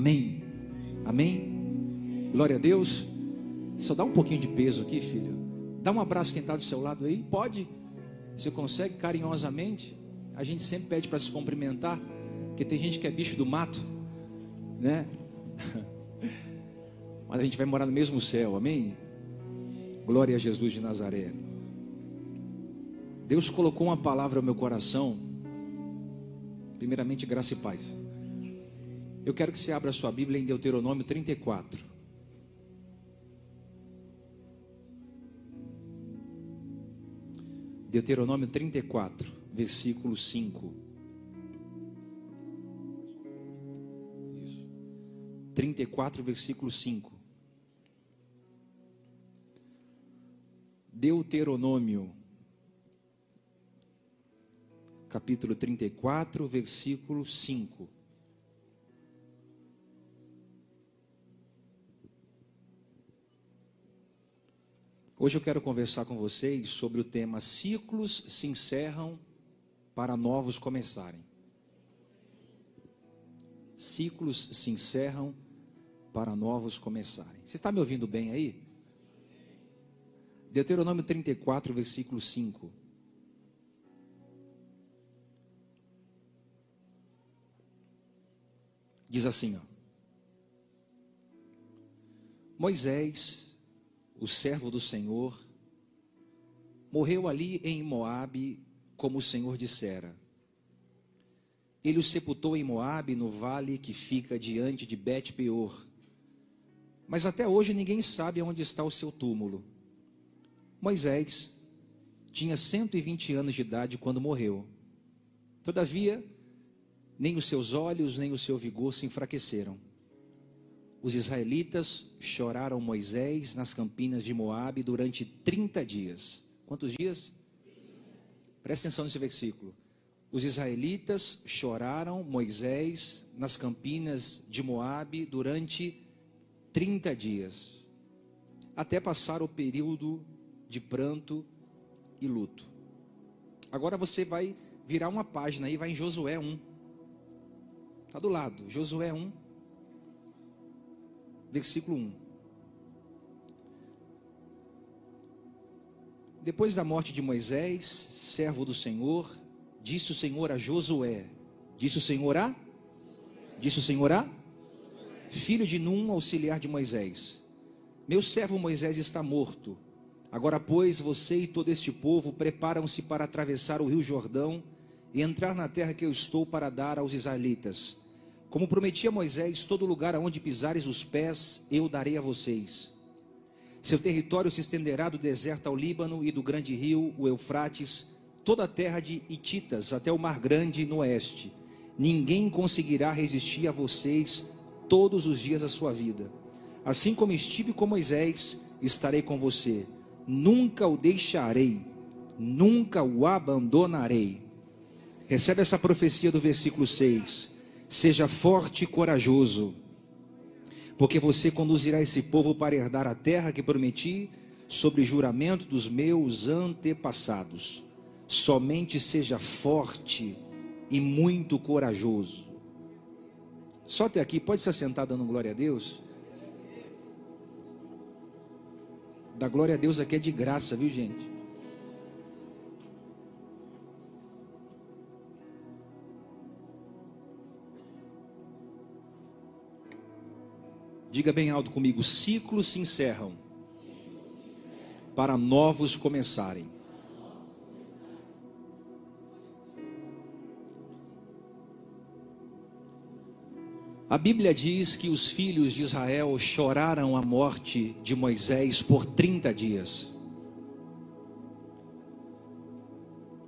Amém? Amém? Glória a Deus. Só dá um pouquinho de peso aqui, filho. Dá um abraço quem está do seu lado aí. Pode. Se consegue, carinhosamente. A gente sempre pede para se cumprimentar. Porque tem gente que é bicho do mato, né? Mas a gente vai morar no mesmo céu, amém? Glória a Jesus de Nazaré. Deus colocou uma palavra ao meu coração. Primeiramente, graça e paz. Eu quero que você abra sua Bíblia em Deuteronômio 34. Deuteronômio 34, versículo 5. Isso. 34, versículo 5. Deuteronômio, capítulo 34, versículo 5. Hoje eu quero conversar com vocês sobre o tema Ciclos se encerram para novos começarem. Ciclos se encerram para novos começarem. Você está me ouvindo bem aí? Deuteronômio 34, versículo 5. Diz assim, ó. Moisés o servo do Senhor, morreu ali em Moabe, como o Senhor dissera. Ele o sepultou em Moabe, no vale que fica diante de Bet-peor. Mas até hoje ninguém sabe onde está o seu túmulo. Moisés tinha 120 anos de idade quando morreu. Todavia, nem os seus olhos, nem o seu vigor se enfraqueceram os israelitas choraram Moisés nas campinas de Moabe durante 30 dias. Quantos dias? Presta atenção nesse versículo. Os israelitas choraram Moisés nas campinas de Moabe durante 30 dias, até passar o período de pranto e luto. Agora você vai virar uma página aí, vai em Josué 1. Está do lado, Josué 1 versículo 1. Depois da morte de Moisés, servo do Senhor, disse o Senhor a Josué: Disse o Senhor a? Disse o Senhor a? Filho de Num, auxiliar de Moisés: Meu servo Moisés está morto. Agora, pois, você e todo este povo preparam-se para atravessar o rio Jordão e entrar na terra que eu estou para dar aos israelitas. Como prometi a Moisés, todo lugar aonde pisares os pés, eu darei a vocês. Seu território se estenderá do deserto ao Líbano e do grande rio, o Eufrates, toda a terra de Hititas até o mar grande no oeste. Ninguém conseguirá resistir a vocês todos os dias da sua vida. Assim como estive com Moisés, estarei com você. Nunca o deixarei, nunca o abandonarei. Recebe essa profecia do versículo 6. Seja forte e corajoso, porque você conduzirá esse povo para herdar a terra que prometi sobre juramento dos meus antepassados. Somente seja forte e muito corajoso. Só até aqui, pode se assentar dando glória a Deus? Da glória a Deus aqui é de graça, viu gente? Diga bem alto comigo: ciclos se encerram para novos começarem. A Bíblia diz que os filhos de Israel choraram a morte de Moisés por 30 dias.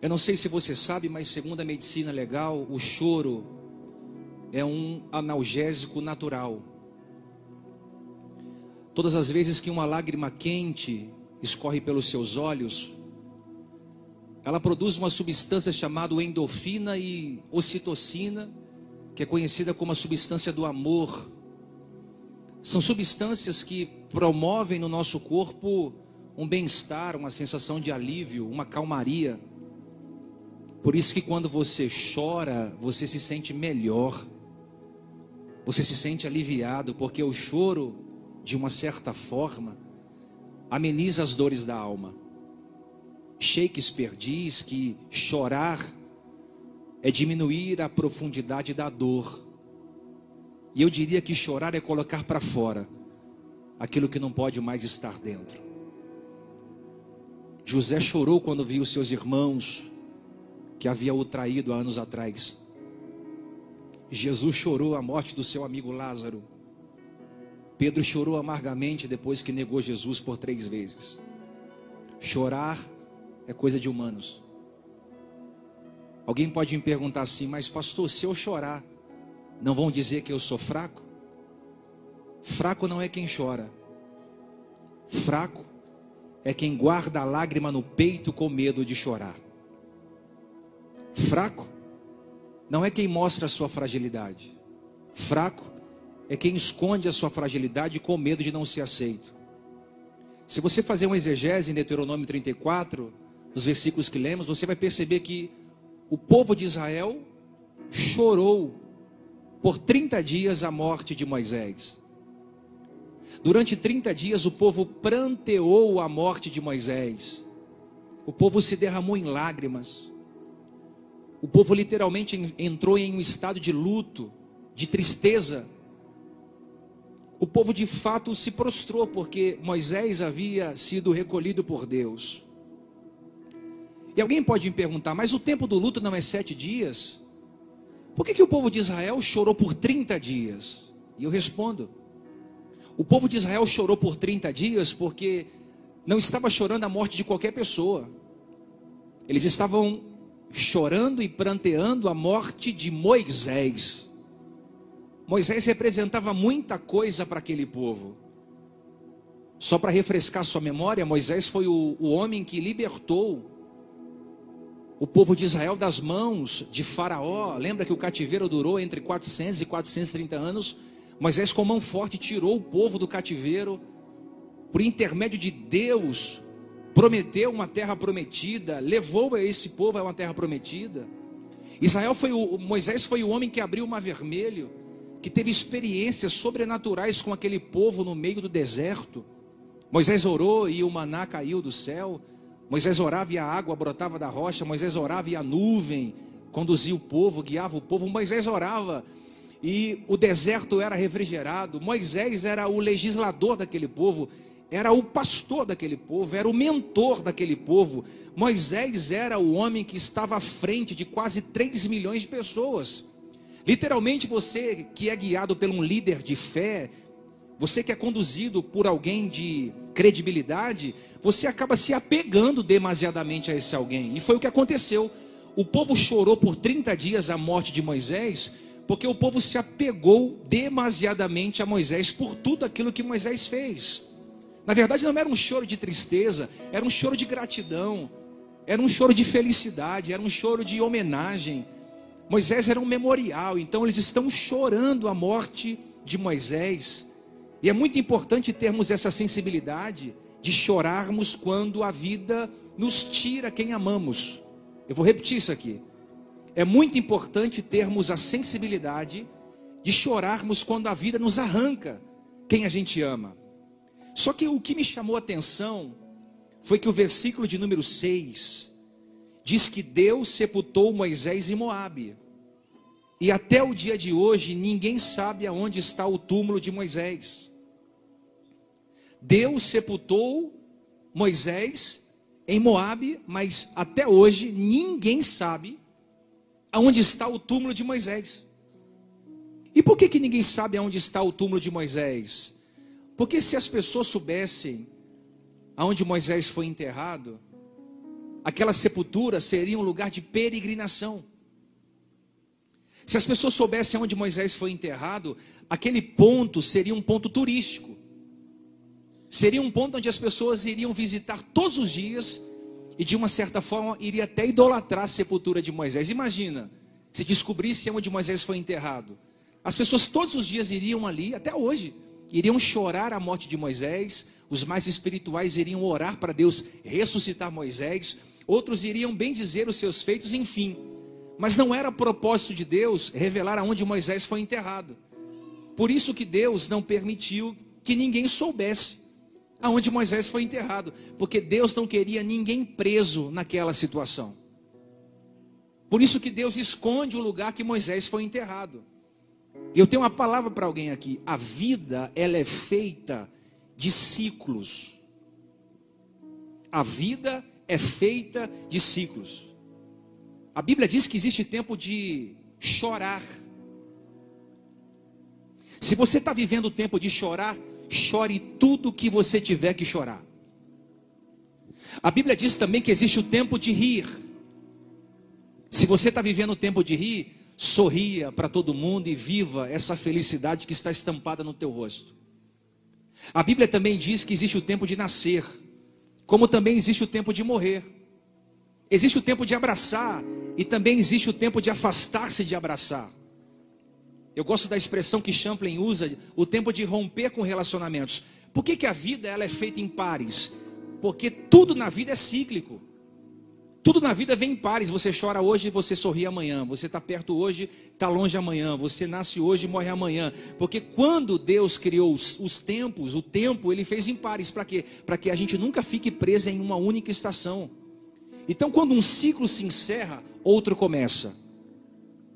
Eu não sei se você sabe, mas segundo a medicina legal, o choro é um analgésico natural. Todas as vezes que uma lágrima quente escorre pelos seus olhos, ela produz uma substância chamada endorfina e ocitocina, que é conhecida como a substância do amor. São substâncias que promovem no nosso corpo um bem-estar, uma sensação de alívio, uma calmaria. Por isso que quando você chora, você se sente melhor. Você se sente aliviado porque o choro, de uma certa forma, ameniza as dores da alma. Shakespeare diz que chorar é diminuir a profundidade da dor. E eu diria que chorar é colocar para fora aquilo que não pode mais estar dentro. José chorou quando viu seus irmãos que havia o traído há anos atrás. Jesus chorou a morte do seu amigo Lázaro. Pedro chorou amargamente depois que negou Jesus por três vezes. Chorar é coisa de humanos. Alguém pode me perguntar assim, mas pastor, se eu chorar, não vão dizer que eu sou fraco? Fraco não é quem chora. Fraco é quem guarda a lágrima no peito com medo de chorar. Fraco não é quem mostra a sua fragilidade. Fraco é quem esconde a sua fragilidade com medo de não ser aceito. Se você fazer uma exegese em Deuteronômio 34, nos versículos que lemos, você vai perceber que o povo de Israel chorou por 30 dias a morte de Moisés. Durante 30 dias o povo pranteou a morte de Moisés. O povo se derramou em lágrimas. O povo literalmente entrou em um estado de luto, de tristeza. O povo de fato se prostrou porque Moisés havia sido recolhido por Deus. E alguém pode me perguntar, mas o tempo do luto não é sete dias? Por que, que o povo de Israel chorou por 30 dias? E eu respondo: o povo de Israel chorou por 30 dias porque não estava chorando a morte de qualquer pessoa. Eles estavam chorando e pranteando a morte de Moisés. Moisés representava muita coisa para aquele povo. Só para refrescar sua memória, Moisés foi o, o homem que libertou o povo de Israel das mãos de Faraó. Lembra que o cativeiro durou entre 400 e 430 anos? Moisés, com mão forte, tirou o povo do cativeiro, por intermédio de Deus, prometeu uma terra prometida, levou esse povo a uma terra prometida. Israel foi o, Moisés foi o homem que abriu o mar vermelho, que teve experiências sobrenaturais com aquele povo no meio do deserto. Moisés orou e o maná caiu do céu. Moisés orava e a água brotava da rocha, Moisés orava e a nuvem conduzia o povo, guiava o povo. Moisés orava e o deserto era refrigerado. Moisés era o legislador daquele povo, era o pastor daquele povo, era o mentor daquele povo. Moisés era o homem que estava à frente de quase 3 milhões de pessoas. Literalmente, você que é guiado por um líder de fé, você que é conduzido por alguém de credibilidade, você acaba se apegando demasiadamente a esse alguém. E foi o que aconteceu. O povo chorou por 30 dias a morte de Moisés, porque o povo se apegou demasiadamente a Moisés por tudo aquilo que Moisés fez. Na verdade, não era um choro de tristeza, era um choro de gratidão, era um choro de felicidade, era um choro de homenagem. Moisés era um memorial, então eles estão chorando a morte de Moisés. E é muito importante termos essa sensibilidade de chorarmos quando a vida nos tira quem amamos. Eu vou repetir isso aqui. É muito importante termos a sensibilidade de chorarmos quando a vida nos arranca quem a gente ama. Só que o que me chamou a atenção foi que o versículo de número 6 diz que Deus sepultou Moisés em Moabe. E até o dia de hoje ninguém sabe aonde está o túmulo de Moisés. Deus sepultou Moisés em Moabe, mas até hoje ninguém sabe aonde está o túmulo de Moisés. E por que, que ninguém sabe aonde está o túmulo de Moisés? Porque se as pessoas soubessem aonde Moisés foi enterrado, aquela sepultura seria um lugar de peregrinação. Se as pessoas soubessem aonde Moisés foi enterrado, aquele ponto seria um ponto turístico seria um ponto onde as pessoas iriam visitar todos os dias e de uma certa forma iria até idolatrar a sepultura de Moisés. Imagina, se descobrisse onde Moisés foi enterrado. As pessoas todos os dias iriam ali, até hoje, iriam chorar a morte de Moisés, os mais espirituais iriam orar para Deus ressuscitar Moisés, outros iriam bem dizer os seus feitos, enfim. Mas não era propósito de Deus revelar aonde Moisés foi enterrado. Por isso que Deus não permitiu que ninguém soubesse aonde Moisés foi enterrado, porque Deus não queria ninguém preso naquela situação. Por isso que Deus esconde o lugar que Moisés foi enterrado. Eu tenho uma palavra para alguém aqui. A vida, ela é feita de ciclos. A vida é feita de ciclos. A Bíblia diz que existe tempo de chorar. Se você está vivendo o tempo de chorar, chore tudo que você tiver que chorar. A Bíblia diz também que existe o tempo de rir. Se você está vivendo o tempo de rir, sorria para todo mundo e viva essa felicidade que está estampada no teu rosto. A Bíblia também diz que existe o tempo de nascer, como também existe o tempo de morrer. Existe o tempo de abraçar e também existe o tempo de afastar-se de abraçar. Eu gosto da expressão que Champlin usa, o tempo de romper com relacionamentos. Por que, que a vida ela é feita em pares? Porque tudo na vida é cíclico. Tudo na vida vem em pares. Você chora hoje, você sorri amanhã. Você está perto hoje, está longe amanhã. Você nasce hoje e morre amanhã. Porque quando Deus criou os, os tempos, o tempo, Ele fez em pares. Para quê? Para que a gente nunca fique preso em uma única estação. Então, quando um ciclo se encerra, outro começa.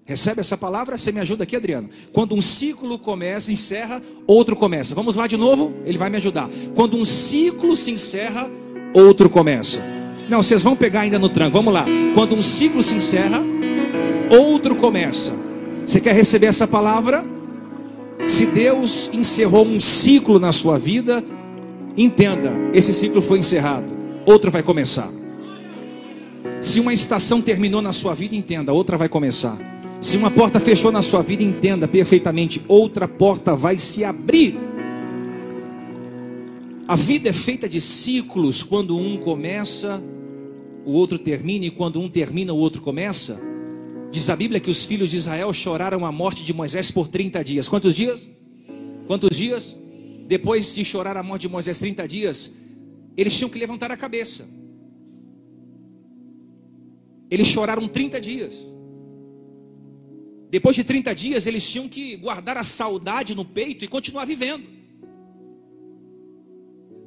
Recebe essa palavra? Você me ajuda aqui, Adriano. Quando um ciclo começa, encerra, outro começa. Vamos lá de novo? Ele vai me ajudar. Quando um ciclo se encerra, outro começa. Não, vocês vão pegar ainda no tranco. Vamos lá. Quando um ciclo se encerra, outro começa. Você quer receber essa palavra? Se Deus encerrou um ciclo na sua vida, entenda, esse ciclo foi encerrado, outro vai começar. Se uma estação terminou na sua vida, entenda, outra vai começar. Se uma porta fechou na sua vida, entenda perfeitamente, outra porta vai se abrir. A vida é feita de ciclos, quando um começa, o outro termina, e quando um termina, o outro começa. Diz a Bíblia que os filhos de Israel choraram a morte de Moisés por 30 dias. Quantos dias? Quantos dias? Depois de chorar a morte de Moisés 30 dias, eles tinham que levantar a cabeça. Eles choraram 30 dias. Depois de 30 dias, eles tinham que guardar a saudade no peito e continuar vivendo.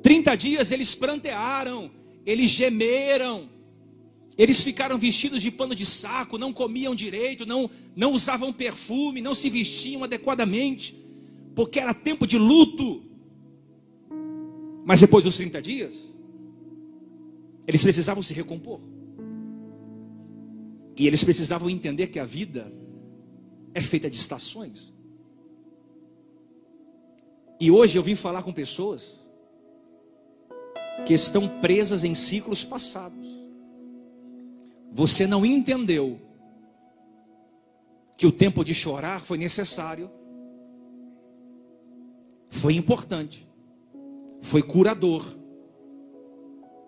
30 dias eles prantearam, eles gemeram, eles ficaram vestidos de pano de saco, não comiam direito, não, não usavam perfume, não se vestiam adequadamente, porque era tempo de luto. Mas depois dos 30 dias, eles precisavam se recompor. E eles precisavam entender que a vida é feita de estações. E hoje eu vim falar com pessoas que estão presas em ciclos passados. Você não entendeu que o tempo de chorar foi necessário, foi importante, foi curador,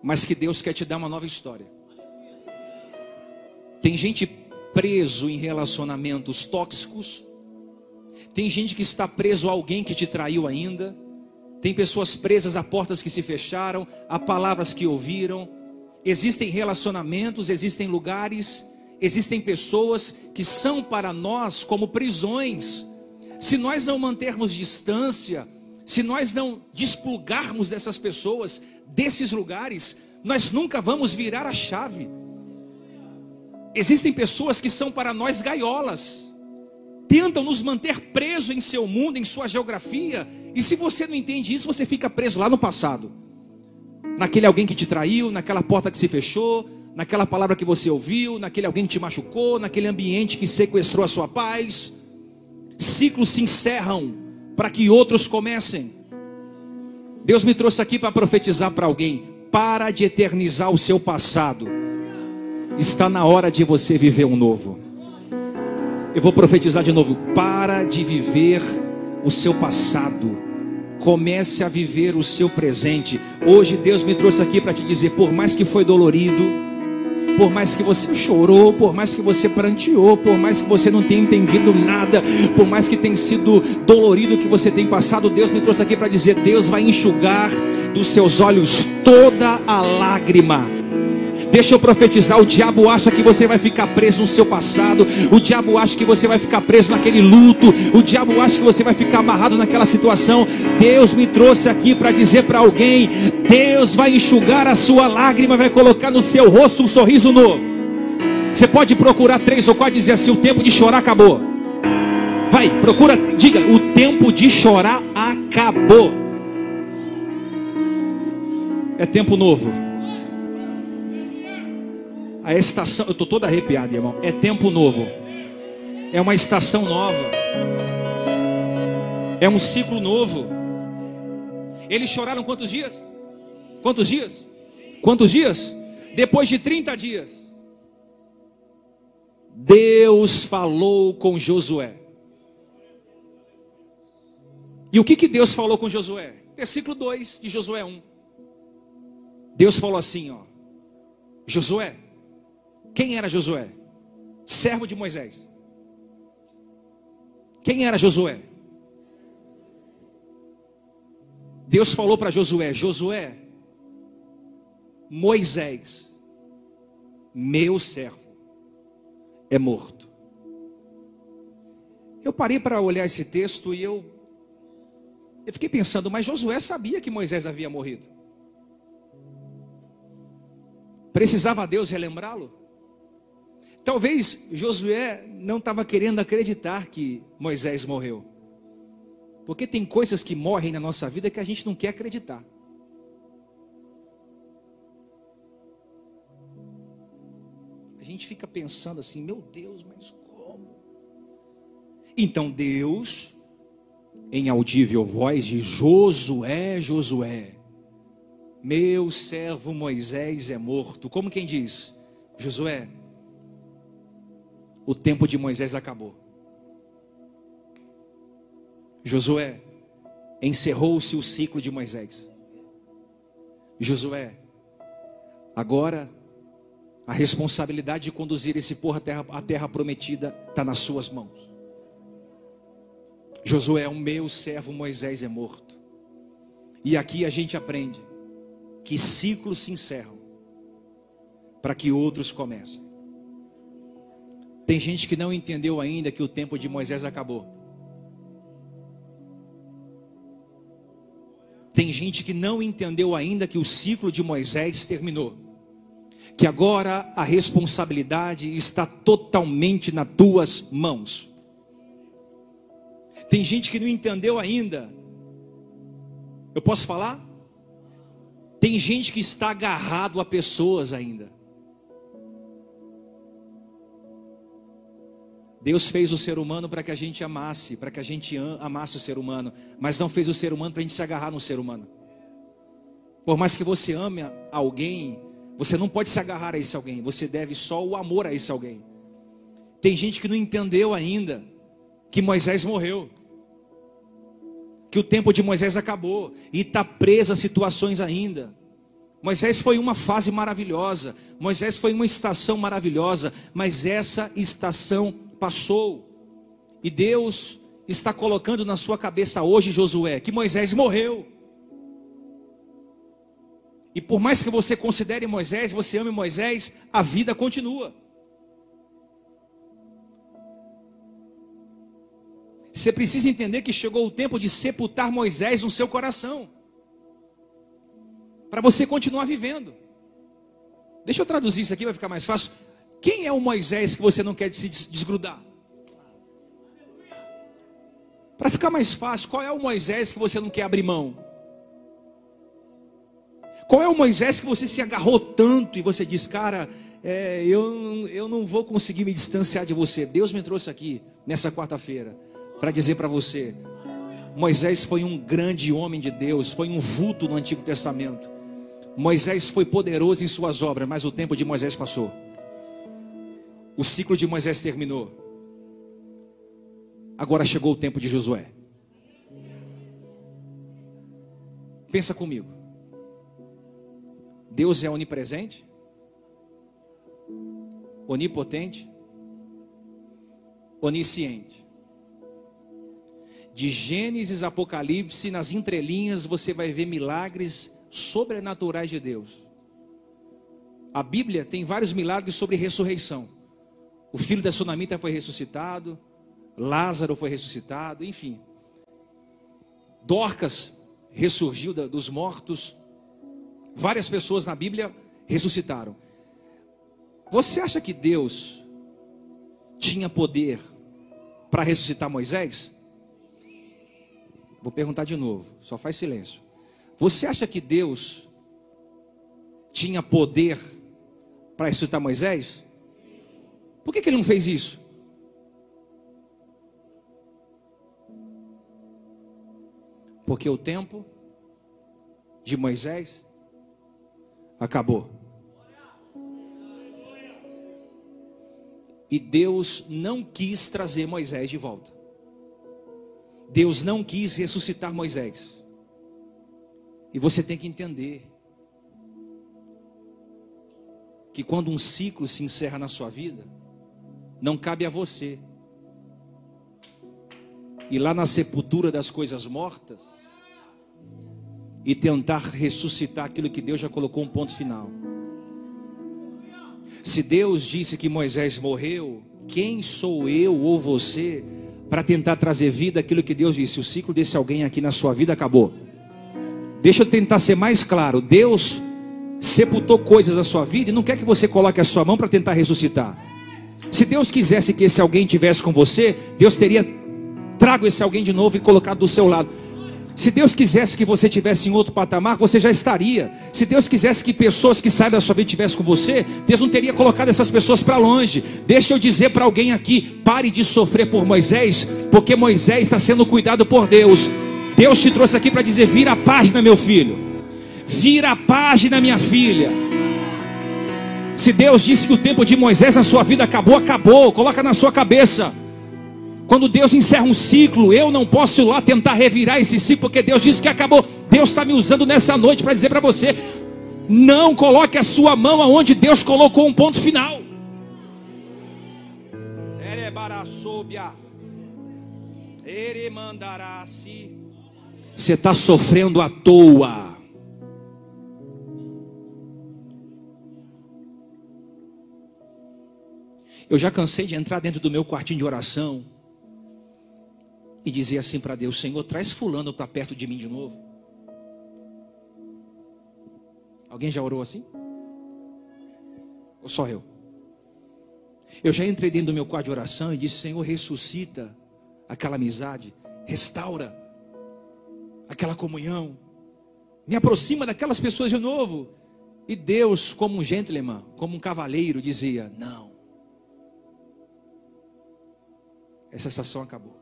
mas que Deus quer te dar uma nova história. Tem gente preso em relacionamentos tóxicos. Tem gente que está preso a alguém que te traiu ainda. Tem pessoas presas a portas que se fecharam, a palavras que ouviram. Existem relacionamentos, existem lugares, existem pessoas que são para nós como prisões. Se nós não mantermos distância, se nós não desplugarmos dessas pessoas, desses lugares, nós nunca vamos virar a chave. Existem pessoas que são para nós gaiolas, tentam nos manter presos em seu mundo, em sua geografia, e se você não entende isso, você fica preso lá no passado, naquele alguém que te traiu, naquela porta que se fechou, naquela palavra que você ouviu, naquele alguém que te machucou, naquele ambiente que sequestrou a sua paz. Ciclos se encerram para que outros comecem. Deus me trouxe aqui para profetizar para alguém: para de eternizar o seu passado Está na hora de você viver um novo. Eu vou profetizar de novo. Para de viver o seu passado. Comece a viver o seu presente. Hoje Deus me trouxe aqui para te dizer: por mais que foi dolorido, por mais que você chorou, por mais que você pranteou, por mais que você não tenha entendido nada, por mais que tenha sido dolorido que você tem passado, Deus me trouxe aqui para dizer: Deus vai enxugar dos seus olhos toda a lágrima Deixa eu profetizar: o diabo acha que você vai ficar preso no seu passado, o diabo acha que você vai ficar preso naquele luto, o diabo acha que você vai ficar amarrado naquela situação. Deus me trouxe aqui para dizer para alguém: Deus vai enxugar a sua lágrima, vai colocar no seu rosto um sorriso novo. Você pode procurar três ou quatro e dizer assim: o tempo de chorar acabou. Vai, procura, diga: o tempo de chorar acabou. É tempo novo. A estação, eu estou todo arrepiado, irmão. É tempo novo. É uma estação nova. É um ciclo novo. Eles choraram quantos dias? Quantos dias? Quantos dias? Depois de 30 dias. Deus falou com Josué. E o que, que Deus falou com Josué? Versículo 2 de Josué 1. Deus falou assim, ó. Josué, quem era Josué? Servo de Moisés. Quem era Josué? Deus falou para Josué: Josué, Moisés, meu servo, é morto. Eu parei para olhar esse texto e eu, eu fiquei pensando, mas Josué sabia que Moisés havia morrido. Precisava Deus relembrá-lo? Talvez Josué não estava querendo acreditar que Moisés morreu. Porque tem coisas que morrem na nossa vida que a gente não quer acreditar. A gente fica pensando assim, meu Deus, mas como? Então Deus, em audível voz de Josué, Josué, meu servo Moisés é morto. Como quem diz? Josué, o tempo de Moisés acabou. Josué, encerrou-se o ciclo de Moisés. Josué, agora a responsabilidade de conduzir esse povo à terra, à terra prometida está nas suas mãos. Josué, o meu servo Moisés é morto. E aqui a gente aprende que ciclos se encerram para que outros comecem. Tem gente que não entendeu ainda que o tempo de Moisés acabou. Tem gente que não entendeu ainda que o ciclo de Moisés terminou. Que agora a responsabilidade está totalmente nas tuas mãos. Tem gente que não entendeu ainda. Eu posso falar? Tem gente que está agarrado a pessoas ainda. Deus fez o ser humano para que a gente amasse, para que a gente amasse o ser humano, mas não fez o ser humano para a gente se agarrar no ser humano. Por mais que você ame alguém, você não pode se agarrar a esse alguém, você deve só o amor a esse alguém. Tem gente que não entendeu ainda que Moisés morreu, que o tempo de Moisés acabou e está preso a situações ainda. Moisés foi uma fase maravilhosa, Moisés foi uma estação maravilhosa, mas essa estação passou. E Deus está colocando na sua cabeça hoje, Josué, que Moisés morreu. E por mais que você considere Moisés, você ame Moisés, a vida continua. Você precisa entender que chegou o tempo de sepultar Moisés no seu coração. Para você continuar vivendo. Deixa eu traduzir isso aqui, vai ficar mais fácil. Quem é o Moisés que você não quer se desgrudar? Para ficar mais fácil, qual é o Moisés que você não quer abrir mão? Qual é o Moisés que você se agarrou tanto e você diz, cara, é, eu, eu não vou conseguir me distanciar de você. Deus me trouxe aqui nessa quarta-feira para dizer para você: Moisés foi um grande homem de Deus, foi um vulto no Antigo Testamento. Moisés foi poderoso em suas obras, mas o tempo de Moisés passou. O ciclo de Moisés terminou. Agora chegou o tempo de Josué. Pensa comigo. Deus é onipresente, onipotente, onisciente. De Gênesis Apocalipse, nas entrelinhas, você vai ver milagres sobrenaturais de Deus. A Bíblia tem vários milagres sobre ressurreição. O filho da sunamita foi ressuscitado, Lázaro foi ressuscitado, enfim. Dorcas ressurgiu dos mortos. Várias pessoas na Bíblia ressuscitaram. Você acha que Deus tinha poder para ressuscitar Moisés? Vou perguntar de novo, só faz silêncio. Você acha que Deus tinha poder para ressuscitar Moisés? Por que, que ele não fez isso? Porque o tempo de Moisés acabou. E Deus não quis trazer Moisés de volta. Deus não quis ressuscitar Moisés. E você tem que entender que quando um ciclo se encerra na sua vida, não cabe a você ir lá na sepultura das coisas mortas e tentar ressuscitar aquilo que Deus já colocou um ponto final. Se Deus disse que Moisés morreu, quem sou eu ou você para tentar trazer vida aquilo que Deus disse? O ciclo desse alguém aqui na sua vida acabou. Deixa eu tentar ser mais claro. Deus sepultou coisas na sua vida e não quer que você coloque a sua mão para tentar ressuscitar. Se Deus quisesse que esse alguém tivesse com você, Deus teria trago esse alguém de novo e colocado do seu lado. Se Deus quisesse que você tivesse em outro patamar, você já estaria. Se Deus quisesse que pessoas que saem da sua vida tivessem com você, Deus não teria colocado essas pessoas para longe. Deixa eu dizer para alguém aqui: pare de sofrer por Moisés, porque Moisés está sendo cuidado por Deus. Deus te trouxe aqui para dizer: vira a página, meu filho. Vira a página, minha filha. Se Deus disse que o tempo de Moisés na sua vida acabou, acabou. Coloca na sua cabeça. Quando Deus encerra um ciclo, eu não posso ir lá tentar revirar esse ciclo, porque Deus disse que acabou. Deus está me usando nessa noite para dizer para você: não coloque a sua mão aonde Deus colocou um ponto final. Você está sofrendo à toa. Eu já cansei de entrar dentro do meu quartinho de oração e dizer assim para Deus: Senhor, traz Fulano para perto de mim de novo. Alguém já orou assim? Ou só eu? Eu já entrei dentro do meu quarto de oração e disse: Senhor, ressuscita aquela amizade, restaura aquela comunhão, me aproxima daquelas pessoas de novo. E Deus, como um gentleman, como um cavaleiro, dizia: Não, essa estação acabou.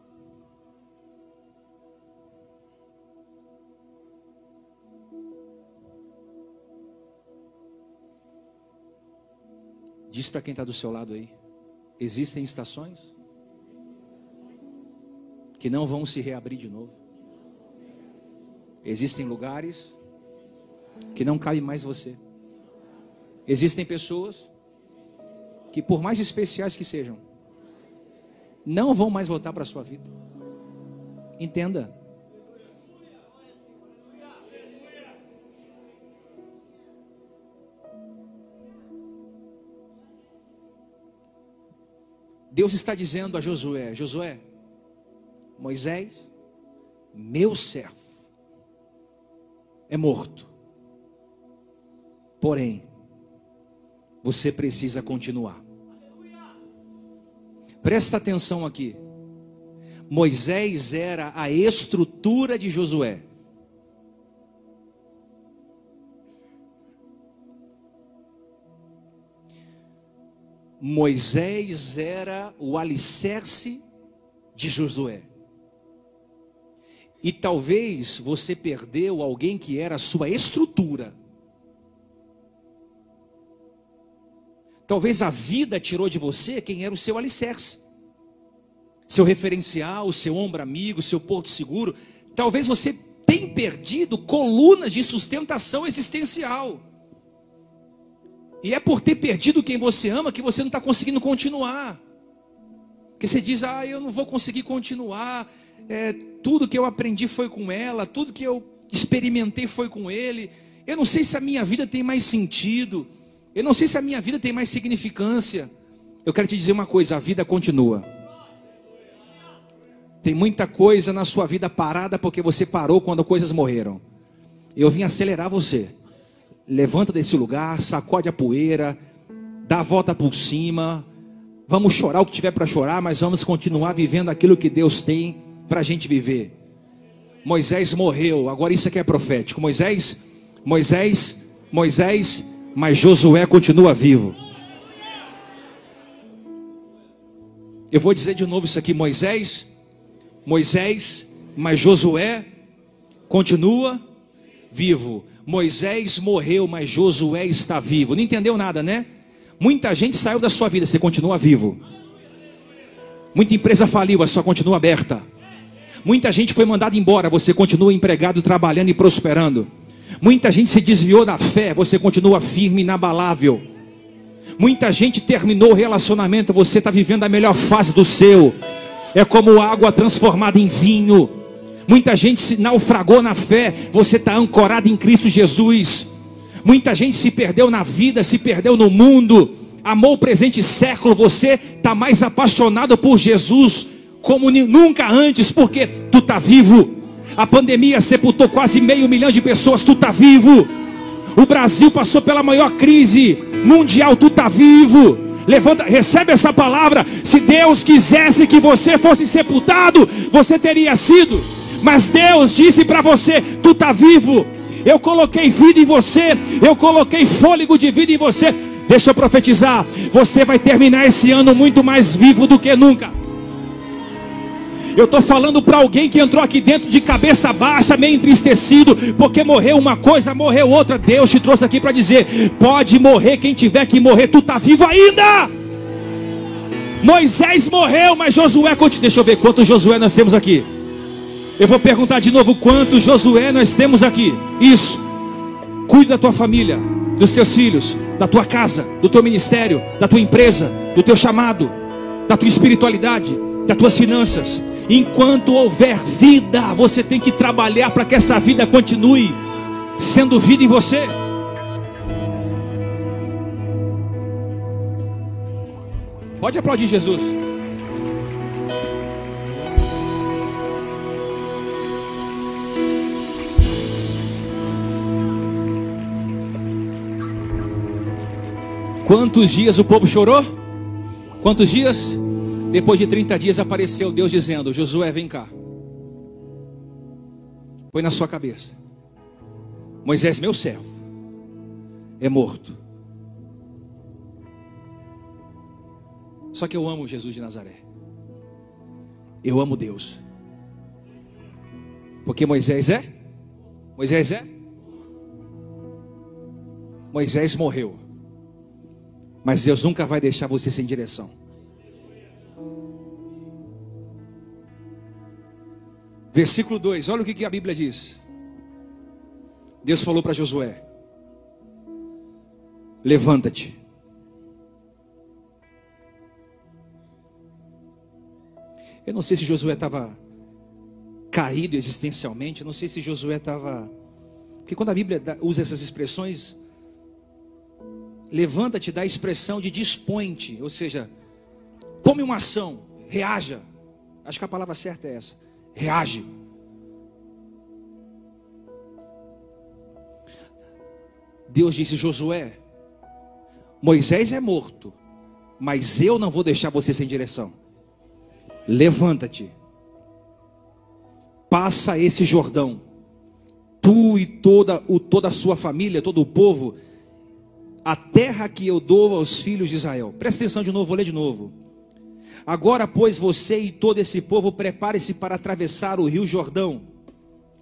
Diz para quem está do seu lado aí: existem estações que não vão se reabrir de novo. Existem lugares que não cabe mais você. Existem pessoas que, por mais especiais que sejam, não vão mais voltar para a sua vida. Entenda. Deus está dizendo a Josué: Josué, Moisés, meu servo, é morto. Porém, você precisa continuar. Presta atenção aqui. Moisés era a estrutura de Josué. Moisés era o alicerce de Josué. E talvez você perdeu alguém que era a sua estrutura. Talvez a vida tirou de você quem era o seu alicerce. Seu referencial, o seu ombro amigo, seu porto seguro. Talvez você tenha perdido colunas de sustentação existencial. E é por ter perdido quem você ama que você não está conseguindo continuar. Que você diz, ah, eu não vou conseguir continuar. É, tudo que eu aprendi foi com ela, tudo que eu experimentei foi com ele. Eu não sei se a minha vida tem mais sentido. Eu não sei se a minha vida tem mais significância. Eu quero te dizer uma coisa: a vida continua. Tem muita coisa na sua vida parada porque você parou quando coisas morreram. Eu vim acelerar você. Levanta desse lugar, sacode a poeira, dá a volta por cima. Vamos chorar o que tiver para chorar, mas vamos continuar vivendo aquilo que Deus tem para a gente viver. Moisés morreu, agora isso aqui é profético. Moisés, Moisés, Moisés, mas Josué continua vivo. Eu vou dizer de novo isso aqui: Moisés, Moisés, mas Josué continua vivo. Moisés morreu, mas Josué está vivo. Não entendeu nada, né? Muita gente saiu da sua vida, você continua vivo. Muita empresa faliu, a sua continua aberta. Muita gente foi mandada embora, você continua empregado, trabalhando e prosperando. Muita gente se desviou da fé, você continua firme, inabalável. Muita gente terminou o relacionamento, você está vivendo a melhor fase do seu. É como água transformada em vinho. Muita gente se naufragou na fé, você está ancorado em Cristo Jesus. Muita gente se perdeu na vida, se perdeu no mundo, amou o presente século. Você está mais apaixonado por Jesus como nunca antes, porque tu está vivo. A pandemia sepultou quase meio milhão de pessoas, tu está vivo. O Brasil passou pela maior crise mundial, tu está vivo. Levanta, recebe essa palavra. Se Deus quisesse que você fosse sepultado, você teria sido. Mas Deus disse para você: tu está vivo. Eu coloquei vida em você, eu coloquei fôlego de vida em você. Deixa eu profetizar: você vai terminar esse ano muito mais vivo do que nunca. Eu estou falando para alguém que entrou aqui dentro de cabeça baixa, meio entristecido, porque morreu uma coisa, morreu outra. Deus te trouxe aqui para dizer: pode morrer quem tiver que morrer, tu está vivo ainda. Moisés morreu, mas Josué. Deixa eu ver quantos Josué nós temos aqui. Eu vou perguntar de novo quantos Josué nós temos aqui. Isso. Cuide da tua família, dos teus filhos, da tua casa, do teu ministério, da tua empresa, do teu chamado, da tua espiritualidade, das tuas finanças. Enquanto houver vida, você tem que trabalhar para que essa vida continue sendo vida em você. Pode aplaudir Jesus. Quantos dias o povo chorou? Quantos dias? Depois de 30 dias apareceu Deus dizendo: Josué, vem cá. Põe na sua cabeça. Moisés, meu servo, é morto. Só que eu amo Jesus de Nazaré. Eu amo Deus. Porque Moisés é? Moisés é? Moisés morreu. Mas Deus nunca vai deixar você sem direção. Versículo 2, olha o que, a Bíblia diz. Deus falou para Josué: Levanta-te. Eu não sei se Josué estava caído existencialmente, eu não sei se Josué estava. Porque quando a Bíblia usa essas expressões, levanta-te dá a expressão de dispõe-te, ou seja, tome uma ação, reaja. Acho que a palavra certa é essa reage. Deus disse: Josué, Moisés é morto, mas eu não vou deixar você sem direção. Levanta-te, passa esse Jordão, tu e toda, o, toda a sua família, todo o povo, a terra que eu dou aos filhos de Israel. Presta atenção de novo, vou ler de novo. Agora, pois, você e todo esse povo prepare-se para atravessar o rio Jordão,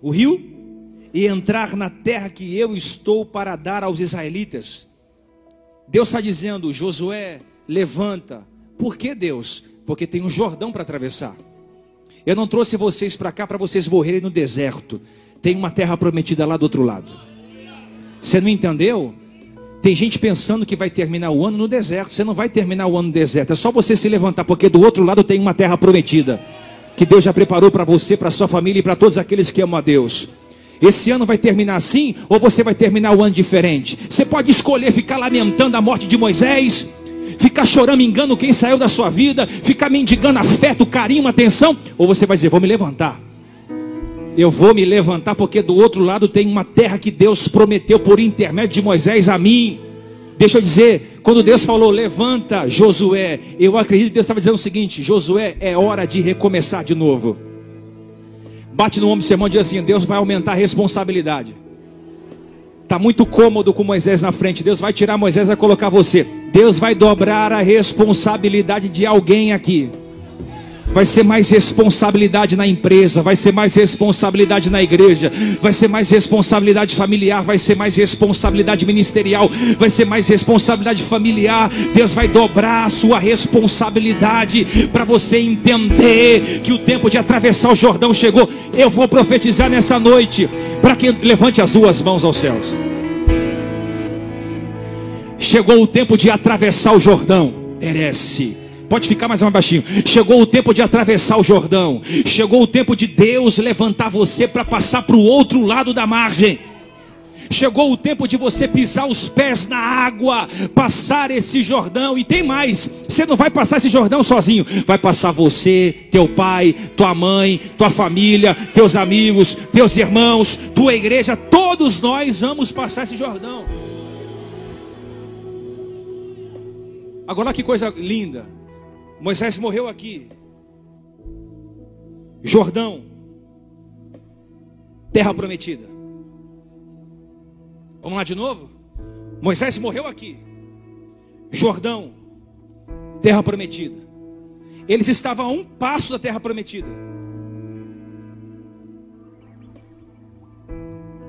o rio, e entrar na terra que eu estou para dar aos israelitas. Deus está dizendo, Josué, levanta. Por que Deus? Porque tem um Jordão para atravessar. Eu não trouxe vocês para cá para vocês morrerem no deserto. Tem uma terra prometida lá do outro lado. Você não entendeu? Tem gente pensando que vai terminar o ano no deserto. Você não vai terminar o ano no deserto. É só você se levantar, porque do outro lado tem uma terra prometida. Que Deus já preparou para você, para sua família e para todos aqueles que amam a Deus. Esse ano vai terminar assim, ou você vai terminar o ano diferente? Você pode escolher ficar lamentando a morte de Moisés, ficar chorando, engano quem saiu da sua vida, ficar mendigando afeto, carinho, atenção, ou você vai dizer: Vou me levantar. Eu vou me levantar, porque do outro lado tem uma terra que Deus prometeu por intermédio de Moisés a mim. Deixa eu dizer, quando Deus falou, levanta Josué, eu acredito que Deus estava dizendo o seguinte: Josué, é hora de recomeçar de novo. Bate no ombro do seu irmão e diz assim: Deus vai aumentar a responsabilidade. Está muito cômodo com Moisés na frente. Deus vai tirar Moisés e vai colocar você. Deus vai dobrar a responsabilidade de alguém aqui vai ser mais responsabilidade na empresa, vai ser mais responsabilidade na igreja, vai ser mais responsabilidade familiar, vai ser mais responsabilidade ministerial, vai ser mais responsabilidade familiar. Deus vai dobrar a sua responsabilidade para você entender que o tempo de atravessar o Jordão chegou. Eu vou profetizar nessa noite para que levante as duas mãos aos céus. Chegou o tempo de atravessar o Jordão. Merece Pode ficar mais mais baixinho. Chegou o tempo de atravessar o Jordão. Chegou o tempo de Deus levantar você para passar para o outro lado da margem. Chegou o tempo de você pisar os pés na água, passar esse Jordão. E tem mais: você não vai passar esse Jordão sozinho, vai passar você, teu pai, tua mãe, tua família, teus amigos, teus irmãos, tua igreja. Todos nós vamos passar esse Jordão. Agora, que coisa linda. Moisés morreu aqui. Jordão, terra prometida. Vamos lá de novo? Moisés morreu aqui. Jordão, terra prometida. Eles estavam a um passo da terra prometida.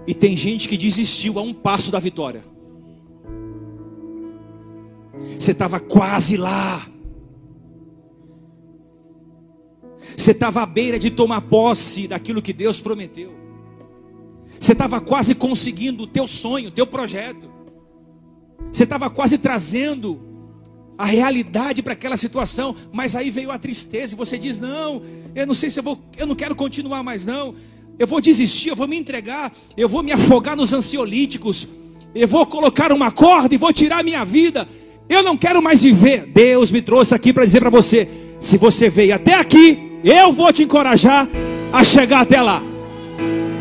E tem gente que desistiu a um passo da vitória. Você estava quase lá. Você estava à beira de tomar posse daquilo que Deus prometeu. Você estava quase conseguindo o teu sonho, o teu projeto. Você estava quase trazendo a realidade para aquela situação, mas aí veio a tristeza e você diz: "Não, eu não sei se eu vou, eu não quero continuar mais não. Eu vou desistir, eu vou me entregar, eu vou me afogar nos ansiolíticos. Eu vou colocar uma corda e vou tirar minha vida. Eu não quero mais viver. Deus me trouxe aqui para dizer para você: se você veio até aqui, eu vou te encorajar a chegar até lá.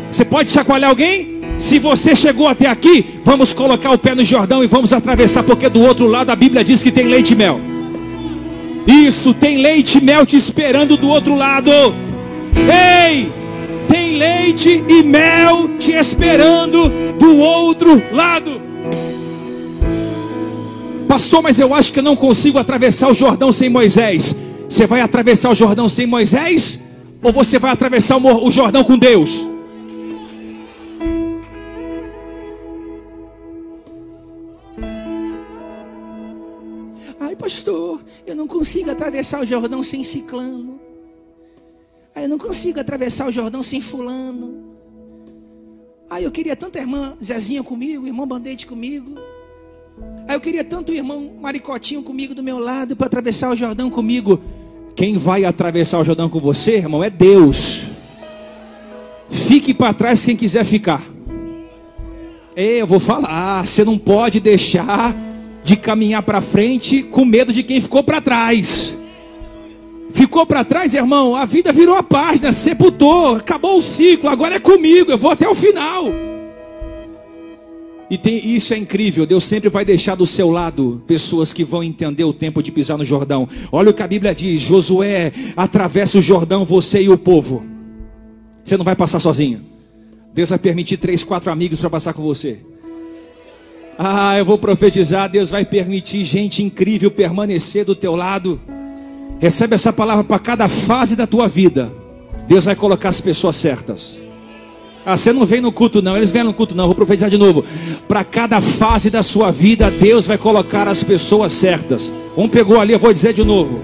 Você pode chacoalhar alguém? Se você chegou até aqui, vamos colocar o pé no Jordão e vamos atravessar, porque do outro lado a Bíblia diz que tem leite e mel. Isso, tem leite e mel te esperando do outro lado. Ei, tem leite e mel te esperando do outro lado. Pastor, mas eu acho que eu não consigo atravessar o Jordão sem Moisés. Você vai atravessar o Jordão sem Moisés? Ou você vai atravessar o Jordão com Deus? Ai, pastor, eu não consigo atravessar o Jordão sem ciclano. Ai, eu não consigo atravessar o Jordão sem fulano. Ai, eu queria tanto a irmã Zezinha comigo, irmão Bandete comigo. Aí eu queria tanto o irmão Maricotinho comigo do meu lado para atravessar o Jordão comigo. Quem vai atravessar o Jordão com você, irmão, é Deus. Fique para trás quem quiser ficar. Eu vou falar, você não pode deixar de caminhar para frente com medo de quem ficou para trás. Ficou para trás, irmão, a vida virou a página, sepultou, acabou o ciclo, agora é comigo, eu vou até o final. E tem, isso é incrível, Deus sempre vai deixar do seu lado pessoas que vão entender o tempo de pisar no Jordão. Olha o que a Bíblia diz: Josué, atravessa o Jordão, você e o povo. Você não vai passar sozinho. Deus vai permitir três, quatro amigos para passar com você. Ah, eu vou profetizar, Deus vai permitir gente incrível permanecer do teu lado. Recebe essa palavra para cada fase da tua vida. Deus vai colocar as pessoas certas. Ah, você não vem no culto, não. Eles vêm no culto, não. Vou profetizar de novo. Para cada fase da sua vida, Deus vai colocar as pessoas certas. Um pegou ali, eu vou dizer de novo.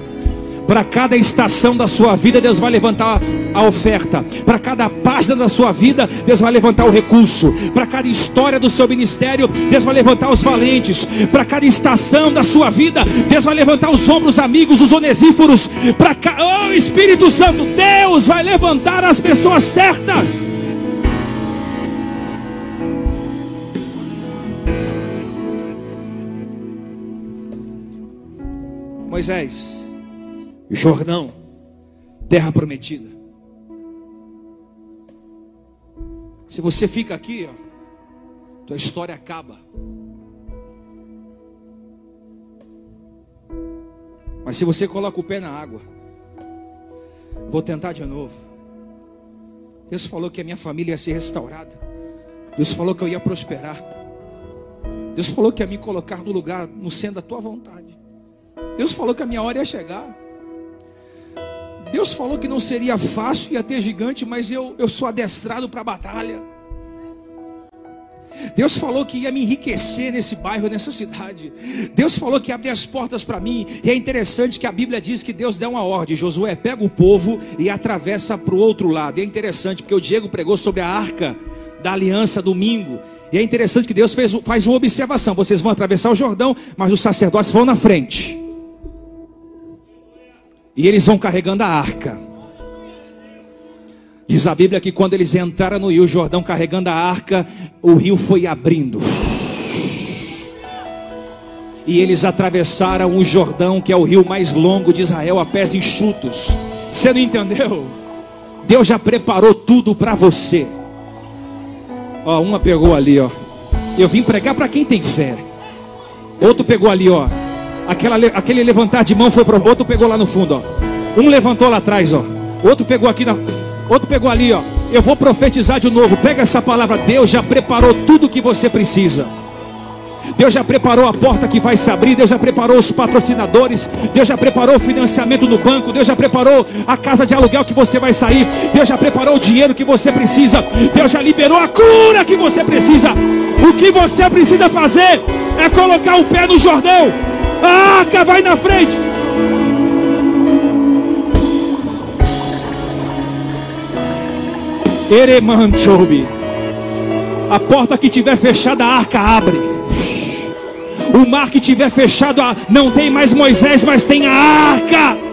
Para cada estação da sua vida, Deus vai levantar a oferta. Para cada página da sua vida, Deus vai levantar o recurso. Para cada história do seu ministério, Deus vai levantar os valentes. Para cada estação da sua vida, Deus vai levantar os ombros amigos, os onesíforos. Para ca... oh Espírito Santo, Deus vai levantar as pessoas certas. Moisés, Jordão, terra prometida. Se você fica aqui, ó, tua história acaba. Mas se você coloca o pé na água, vou tentar de novo. Deus falou que a minha família ia ser restaurada. Deus falou que eu ia prosperar. Deus falou que ia me colocar no lugar, no centro da tua vontade. Deus falou que a minha hora ia chegar. Deus falou que não seria fácil, ia ter gigante, mas eu, eu sou adestrado para a batalha. Deus falou que ia me enriquecer nesse bairro, nessa cidade. Deus falou que ia abrir as portas para mim. E é interessante que a Bíblia diz que Deus deu uma ordem: Josué, pega o povo e atravessa para o outro lado. E é interessante porque o Diego pregou sobre a arca da aliança domingo. E é interessante que Deus fez, faz uma observação: vocês vão atravessar o Jordão, mas os sacerdotes vão na frente. E eles vão carregando a arca. Diz a Bíblia que quando eles entraram no Rio Jordão carregando a arca, o rio foi abrindo. E eles atravessaram o Jordão, que é o rio mais longo de Israel, a pés enxutos. Você não entendeu? Deus já preparou tudo para você. Ó, uma pegou ali, ó. Eu vim pregar para quem tem fé. Outro pegou ali, ó. Aquela, aquele levantar de mão foi para outro pegou lá no fundo, ó. Um levantou lá atrás, ó. Outro pegou aqui na Outro pegou ali, ó. Eu vou profetizar de novo. Pega essa palavra. Deus já preparou tudo o que você precisa. Deus já preparou a porta que vai se abrir, Deus já preparou os patrocinadores, Deus já preparou o financiamento no banco, Deus já preparou a casa de aluguel que você vai sair, Deus já preparou o dinheiro que você precisa, Deus já liberou a cura que você precisa. O que você precisa fazer é colocar o pé no Jordão. A arca vai na frente. Eremanchobi. A porta que tiver fechada, a arca abre. O mar que tiver fechado, não tem mais Moisés, mas tem a arca.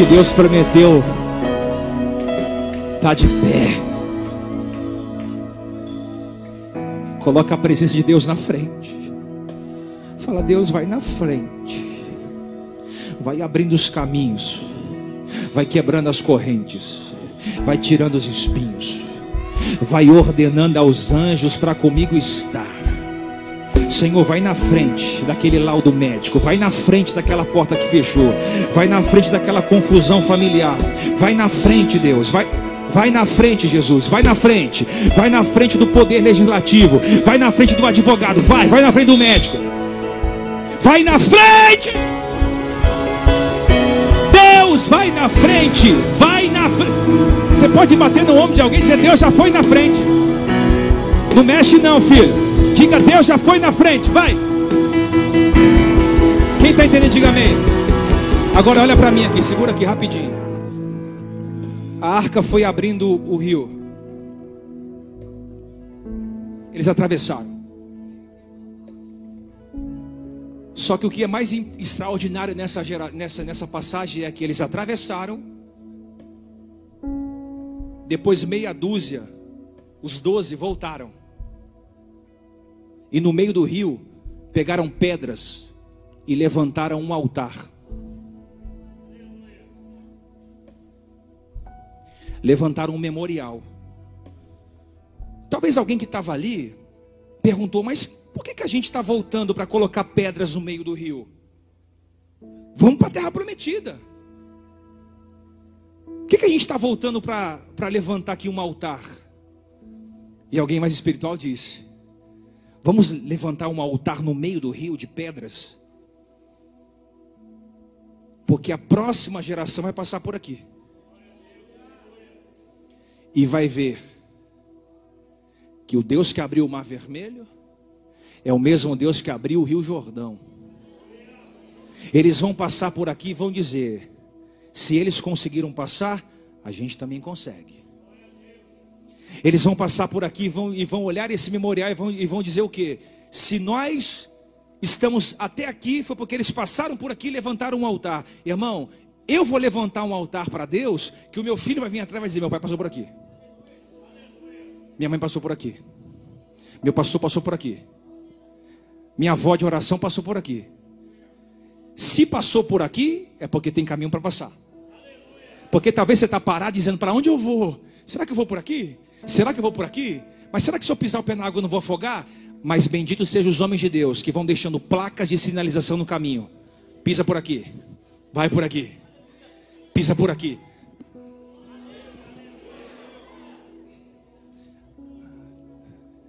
Que Deus prometeu está de pé. Coloca a presença de Deus na frente. Fala, Deus vai na frente. Vai abrindo os caminhos. Vai quebrando as correntes. Vai tirando os espinhos. Vai ordenando aos anjos para comigo estar. Senhor, vai na frente daquele laudo médico, vai na frente daquela porta que fechou, vai na frente daquela confusão familiar, vai na frente, Deus, vai. Vai na frente, Jesus, vai na frente, vai na frente do poder legislativo, vai na frente do advogado, vai, vai na frente do médico, vai na frente, Deus vai na frente, vai na frente. Você pode bater no ombro de alguém e dizer: Deus já foi na frente, não mexe, não, filho. Diga, Deus já foi na frente, vai. Quem está entendendo, diga amém. Agora olha para mim aqui, segura aqui rapidinho. A arca foi abrindo o rio. Eles atravessaram. Só que o que é mais extraordinário nessa, nessa, nessa passagem é que eles atravessaram. Depois meia dúzia, os doze voltaram. E no meio do rio pegaram pedras e levantaram um altar. Levantaram um memorial. Talvez alguém que estava ali perguntou: Mas por que, que a gente está voltando para colocar pedras no meio do rio? Vamos para a terra prometida. Por que, que a gente está voltando para levantar aqui um altar? E alguém mais espiritual disse: Vamos levantar um altar no meio do rio de pedras. Porque a próxima geração vai passar por aqui. E vai ver que o Deus que abriu o mar vermelho é o mesmo Deus que abriu o Rio Jordão. Eles vão passar por aqui e vão dizer: se eles conseguiram passar, a gente também consegue. Eles vão passar por aqui e vão, e vão olhar esse memorial e vão, e vão dizer o que? Se nós estamos até aqui, foi porque eles passaram por aqui e levantaram um altar. Irmão, eu vou levantar um altar para Deus, que o meu filho vai vir atrás e vai dizer: meu pai passou por aqui. Minha mãe passou por aqui. Meu pastor passou por aqui. Minha avó de oração passou por aqui. Se passou por aqui, é porque tem caminho para passar. Porque talvez você está parado dizendo: para onde eu vou? Será que eu vou por aqui? Será que eu vou por aqui? Mas será que se eu pisar o pé na água eu não vou afogar? Mas bendito sejam os homens de Deus que vão deixando placas de sinalização no caminho. Pisa por aqui, vai por aqui, pisa por aqui.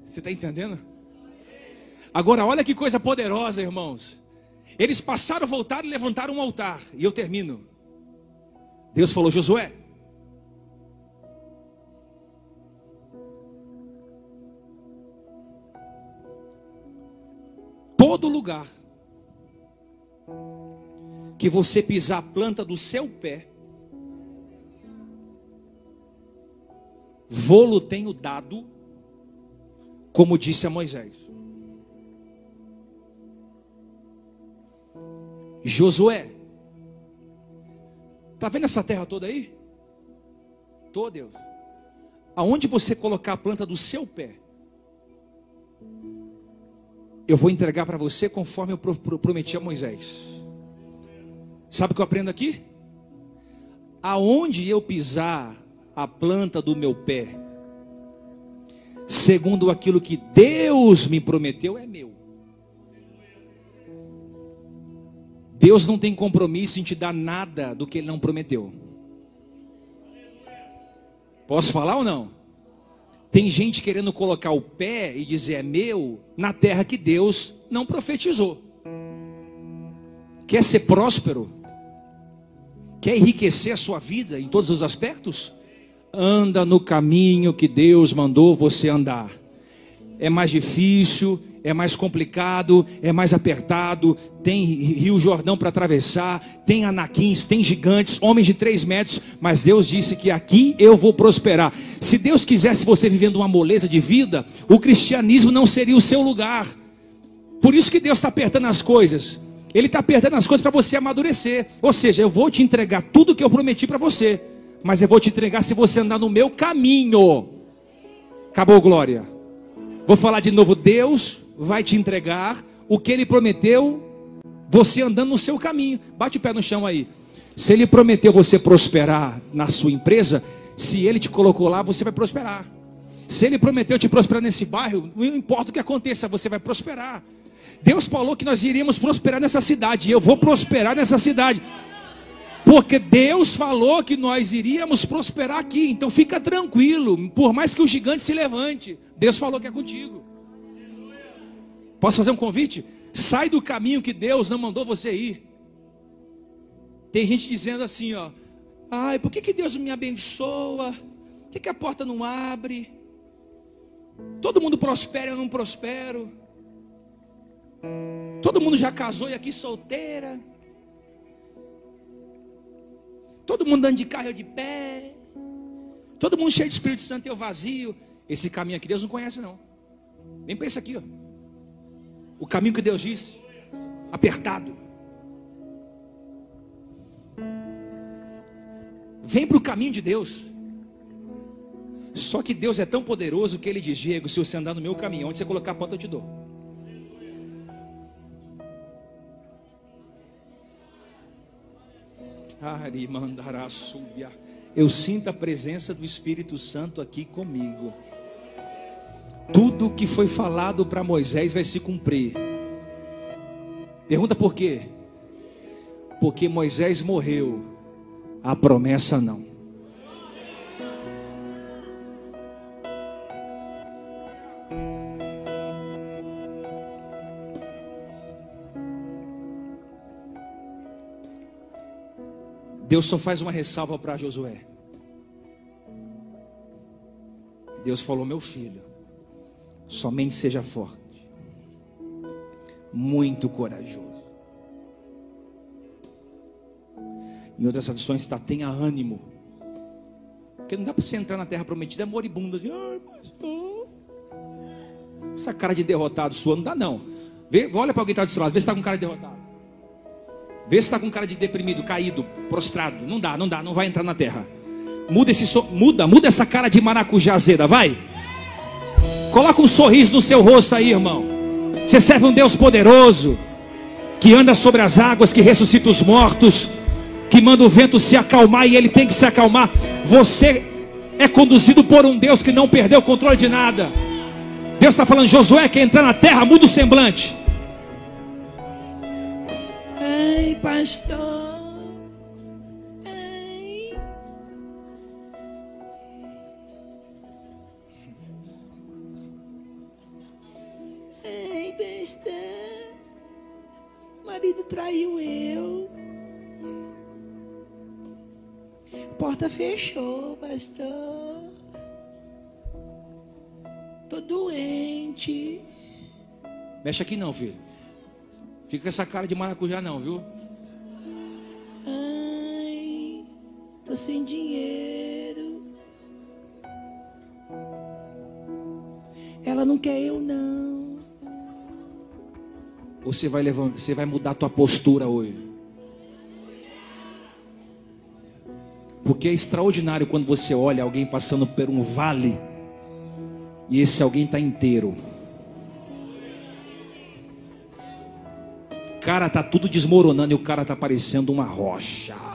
Você está entendendo? Agora, olha que coisa poderosa, irmãos. Eles passaram, voltaram e levantaram um altar. E eu termino. Deus falou: Josué, todo lugar que você pisar a planta do seu pé, vou-lo tenho dado, como disse a Moisés. Josué, está vendo essa terra toda aí? Tô, Deus. Aonde você colocar a planta do seu pé, eu vou entregar para você conforme eu prometi a Moisés. Sabe o que eu aprendo aqui? Aonde eu pisar a planta do meu pé, segundo aquilo que Deus me prometeu, é meu. Deus não tem compromisso em te dar nada do que Ele não prometeu. Posso falar ou não? Tem gente querendo colocar o pé e dizer é meu na terra que Deus não profetizou. Quer ser próspero? Quer enriquecer a sua vida em todos os aspectos? Anda no caminho que Deus mandou você andar. É mais difícil, é mais complicado, é mais apertado, tem Rio Jordão para atravessar, tem anaquins, tem gigantes, homens de três metros, mas Deus disse que aqui eu vou prosperar. Se Deus quisesse você vivendo uma moleza de vida, o cristianismo não seria o seu lugar. Por isso que Deus está apertando as coisas. Ele está apertando as coisas para você amadurecer. Ou seja, eu vou te entregar tudo que eu prometi para você, mas eu vou te entregar se você andar no meu caminho. Acabou, glória. Vou falar de novo, Deus vai te entregar o que ele prometeu, você andando no seu caminho. Bate o pé no chão aí. Se ele prometeu você prosperar na sua empresa, se ele te colocou lá, você vai prosperar. Se ele prometeu te prosperar nesse bairro, não importa o que aconteça, você vai prosperar. Deus falou que nós iríamos prosperar nessa cidade, e eu vou prosperar nessa cidade. Porque Deus falou que nós iríamos prosperar aqui. Então fica tranquilo, por mais que o gigante se levante, Deus falou que é contigo. Posso fazer um convite? Sai do caminho que Deus não mandou você ir. Tem gente dizendo assim, ó. Ai, por que, que Deus me abençoa? Por que, que a porta não abre? Todo mundo prospera, eu não prospero. Todo mundo já casou e aqui solteira. Todo mundo andando de carro de pé. Todo mundo cheio de Espírito Santo eu vazio. Esse caminho aqui Deus não conhece não. Para esse aqui, ó. O caminho que Deus disse, apertado. Vem para o caminho de Deus. Só que Deus é tão poderoso que Ele diz: Diego, se você andar no meu caminho, onde você colocar a ponta, eu te dou. Eu sinto a presença do Espírito Santo aqui comigo tudo que foi falado para Moisés vai se cumprir. Pergunta por quê? Porque Moisés morreu, a promessa não. Deus só faz uma ressalva para Josué. Deus falou: Meu filho, somente seja forte. muito corajoso. Em outras traduções está tenha ânimo. Porque não dá para você entrar na terra prometida moribundo assim, ai pastor. Essa cara de derrotado sua não dá não. Vê, olha para alguém que está do seu lado, vê se está com cara de derrotado. Vê se está com cara de deprimido, caído, prostrado. Não dá, não dá, não vai entrar na terra. Muda esse so... muda, muda essa cara de maracujá vai. Coloca um sorriso no seu rosto aí, irmão. Você serve um Deus poderoso, que anda sobre as águas, que ressuscita os mortos, que manda o vento se acalmar e ele tem que se acalmar. Você é conduzido por um Deus que não perdeu o controle de nada. Deus está falando, Josué, quer entrar na terra, muda o semblante. Pastor. Ei. Ei, besta. Marido traiu eu. Porta fechou, pastor. Tô doente. Mexe aqui não, filho. Fica com essa cara de maracujá não, viu? Tô sem dinheiro. Ela não quer eu não. Você vai levar, você vai mudar a tua postura hoje. Porque é extraordinário quando você olha alguém passando por um vale e esse alguém está inteiro. cara tá tudo desmoronando e o cara tá parecendo uma rocha.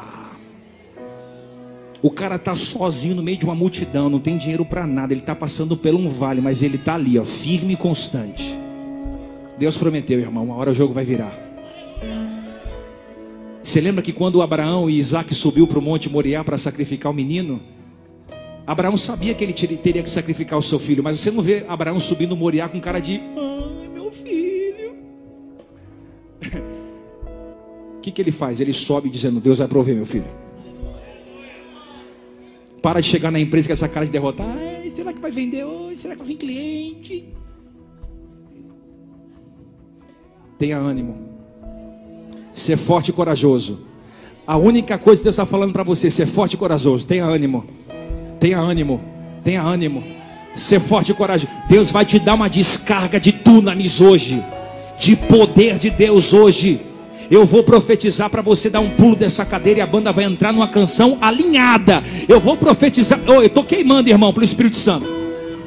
O cara tá sozinho no meio de uma multidão, não tem dinheiro para nada, ele tá passando por um vale, mas ele tá ali, ó, firme e constante. Deus prometeu, irmão, uma hora o jogo vai virar. Você lembra que quando Abraão e Isaac subiu para o monte Moriá para sacrificar o menino? Abraão sabia que ele teria que sacrificar o seu filho, mas você não vê Abraão subindo Moriá com cara de ai meu filho. O que, que ele faz? Ele sobe dizendo: Deus vai prover, meu filho. Para de chegar na empresa com essa cara de derrotar. Será que vai vender hoje? Será que vai vir cliente? Tenha ânimo. Ser forte e corajoso. A única coisa que Deus está falando para você, ser forte e corajoso. Tenha ânimo. Tenha ânimo. Tenha ânimo. Ser forte e corajoso. Deus vai te dar uma descarga de tunamis hoje. De poder de Deus hoje. Eu vou profetizar para você dar um pulo dessa cadeira e a banda vai entrar numa canção alinhada. Eu vou profetizar. Oh, eu estou queimando, irmão, pelo Espírito Santo.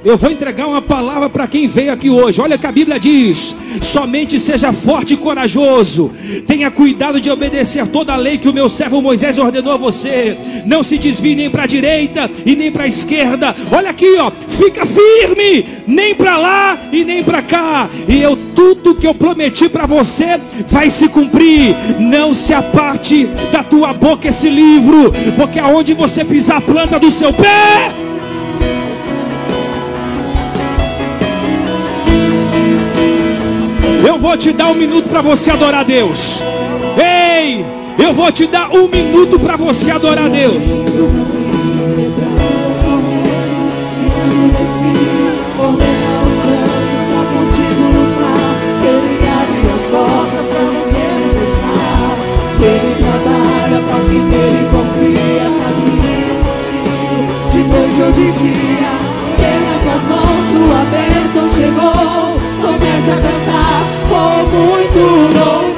Eu vou entregar uma palavra para quem veio aqui hoje. Olha que a Bíblia diz: somente seja forte e corajoso. Tenha cuidado de obedecer toda a lei que o meu servo Moisés ordenou a você. Não se desvie nem para a direita e nem para a esquerda. Olha aqui, ó, fica firme, nem para lá e nem para cá. E eu tudo que eu prometi para você vai se cumprir. Não se aparte da tua boca esse livro, porque aonde você pisar a planta do seu pé, Eu vou te dar um minuto para você adorar a Deus. Ei, eu vou te dar um minuto para você adorar a Deus. Tá hoje em muito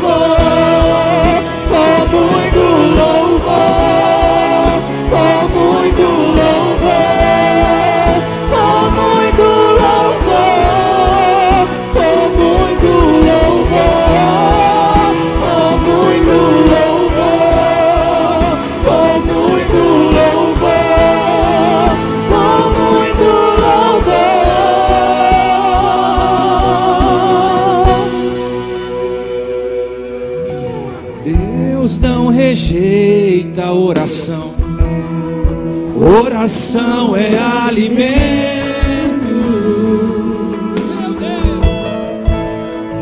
Oração é alimento.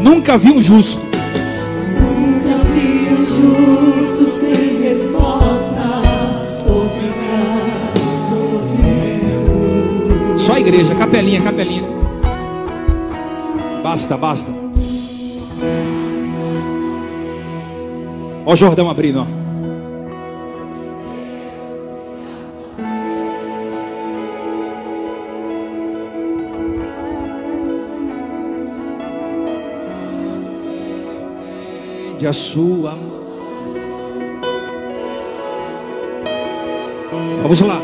Nunca vi um justo Nunca vi o justo sem resposta, seu sofrimento. Só a igreja, capelinha, capelinha. Basta, basta. Ó o Jordão abrindo, ó. De a sua mão. Vamos lá.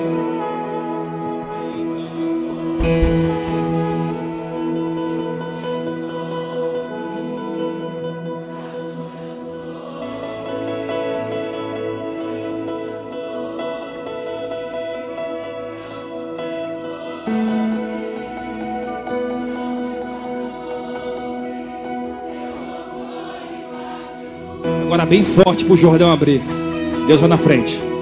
Bem forte para o Jordão abrir. Deus vai na frente.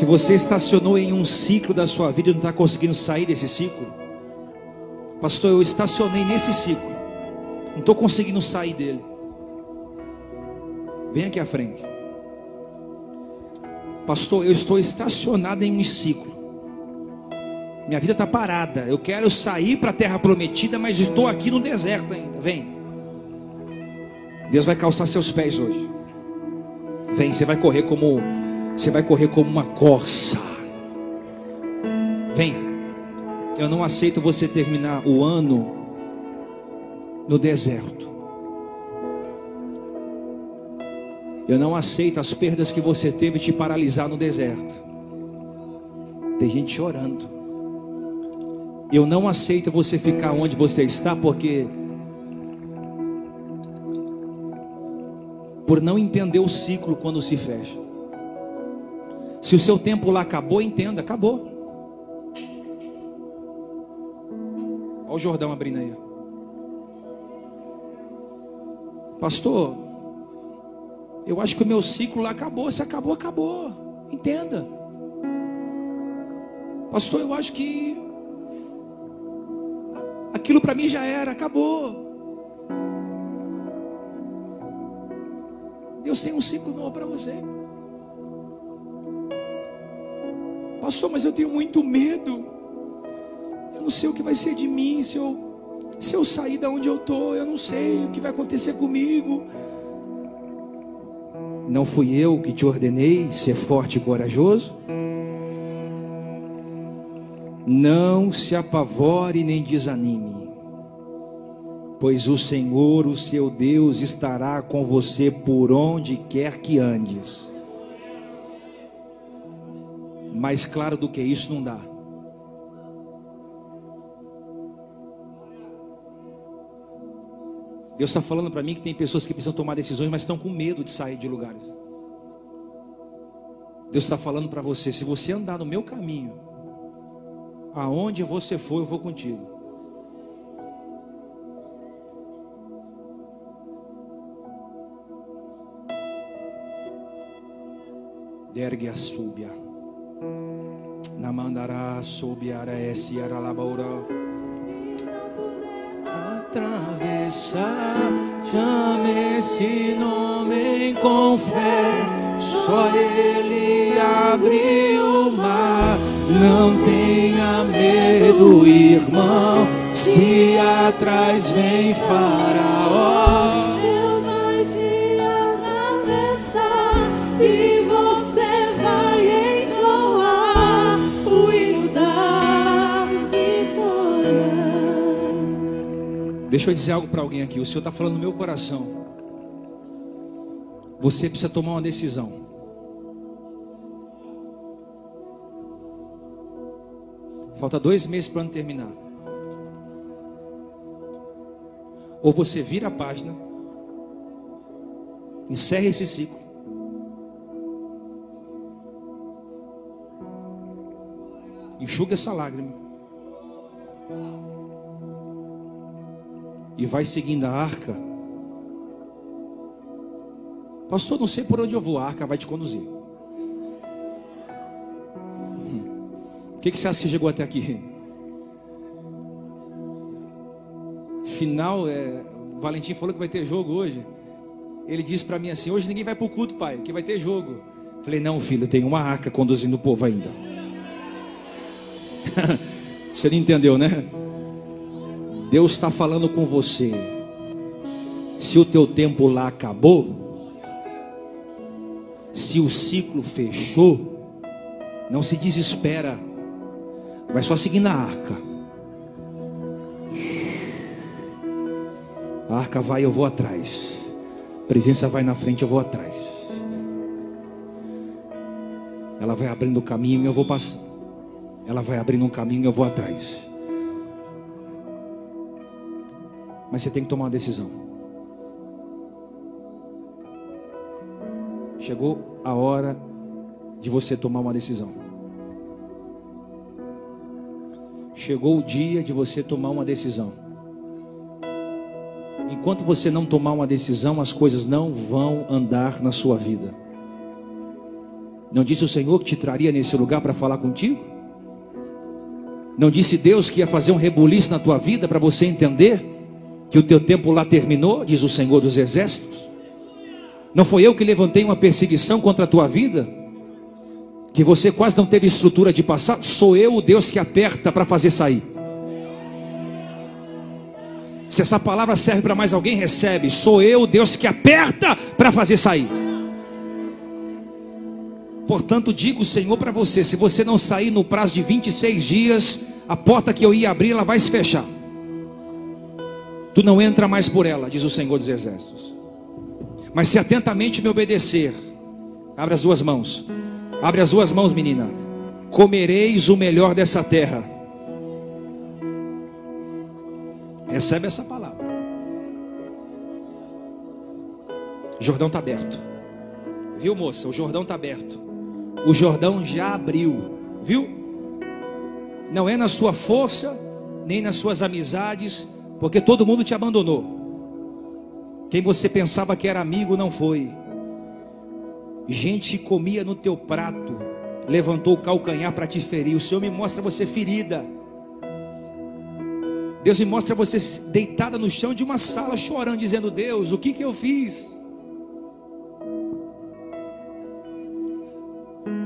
Se você estacionou em um ciclo da sua vida e não está conseguindo sair desse ciclo, pastor, eu estacionei nesse ciclo, não estou conseguindo sair dele. Vem aqui à frente, pastor, eu estou estacionado em um ciclo. Minha vida está parada. Eu quero sair para a terra prometida, mas estou aqui no deserto ainda. Vem. Deus vai calçar seus pés hoje. Vem, você vai correr como você vai correr como uma corça. Vem. Eu não aceito você terminar o ano no deserto. Eu não aceito as perdas que você teve te paralisar no deserto. Tem gente chorando. Eu não aceito você ficar onde você está porque por não entender o ciclo quando se fecha. Se o seu tempo lá acabou, entenda, acabou. Olha o Jordão abrindo aí. Pastor, eu acho que o meu ciclo lá acabou. Se acabou, acabou. Entenda. Pastor, eu acho que aquilo para mim já era, acabou. Deus tem um ciclo novo para você. Pastor, mas eu tenho muito medo. Eu não sei o que vai ser de mim se eu se eu sair da onde eu tô, eu não sei o que vai acontecer comigo. Não fui eu que te ordenei ser forte e corajoso? Não se apavore nem desanime, pois o Senhor, o seu Deus, estará com você por onde quer que andes. Mais claro do que isso não dá. Deus está falando para mim que tem pessoas que precisam tomar decisões, mas estão com medo de sair de lugares. Deus está falando para você: se você andar no meu caminho, aonde você for, eu vou contigo. Dergue a súbia. Namandará subiara esse aralabaura. Atravessar, chame esse nome com fé. Só Ele abriu o mar. Não tenha medo, irmão. Se atrás vem Faraó. Deixa eu dizer algo para alguém aqui. O Senhor está falando no meu coração. Você precisa tomar uma decisão. Falta dois meses para ano terminar. Ou você vira a página, encerra esse ciclo, enxuga essa lágrima e vai seguindo a arca. Pastor, não sei por onde eu vou, a arca vai te conduzir. Hum. O que, que você acha que chegou até aqui? Final, é, o Valentim falou que vai ter jogo hoje. Ele disse para mim assim: Hoje ninguém vai para o culto, pai, que vai ter jogo. Falei: Não, filho, tem uma arca conduzindo o povo ainda. Você não entendeu, né? Deus está falando com você. Se o teu tempo lá acabou, se o ciclo fechou, não se desespera. Vai só seguir na arca. A arca vai, eu vou atrás. A presença vai na frente, eu vou atrás. Ela vai abrindo o caminho e eu vou passar. Ela vai abrindo um caminho e eu vou atrás. Mas você tem que tomar uma decisão. Chegou a hora de você tomar uma decisão. Chegou o dia de você tomar uma decisão. Enquanto você não tomar uma decisão, as coisas não vão andar na sua vida. Não disse o Senhor que te traria nesse lugar para falar contigo? Não disse Deus que ia fazer um rebuliço na tua vida para você entender que o teu tempo lá terminou, diz o Senhor dos Exércitos. Não foi eu que levantei uma perseguição contra a tua vida? Que você quase não teve estrutura de passar? Sou eu o Deus que aperta para fazer sair. Se essa palavra serve para mais alguém, recebe. Sou eu o Deus que aperta para fazer sair. Portanto, digo, Senhor, para você: se você não sair no prazo de 26 dias, a porta que eu ia abrir, ela vai se fechar. Tu não entra mais por ela, diz o Senhor dos Exércitos. Mas se atentamente me obedecer, abre as duas mãos. Abre as duas mãos, menina. Comereis o melhor dessa terra. Recebe essa palavra. Jordão está aberto. Viu, moça? O Jordão está aberto. O Jordão já abriu. Viu? Não é na sua força, nem nas suas amizades, porque todo mundo te abandonou. Quem você pensava que era amigo não foi. Gente comia no teu prato, levantou o calcanhar para te ferir. O Senhor me mostra você ferida. Deus me mostra você deitada no chão de uma sala chorando, dizendo: Deus, o que que eu fiz?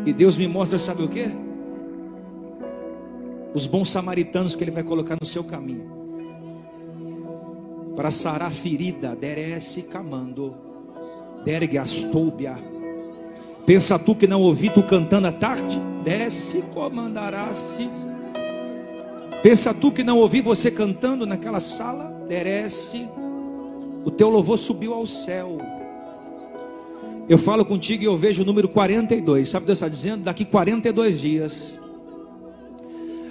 E Deus me mostra, sabe o que? Os bons samaritanos que Ele vai colocar no seu caminho para sarar ferida, derece camando, dergue astúbia. Pensa tu que não ouvi tu cantando à tarde? Desce, comandarás-te. Pensa tu que não ouvi você cantando naquela sala? Derece. O teu louvor subiu ao céu. Eu falo contigo e eu vejo o número 42. Sabe o que Deus está dizendo? Daqui 42 dias.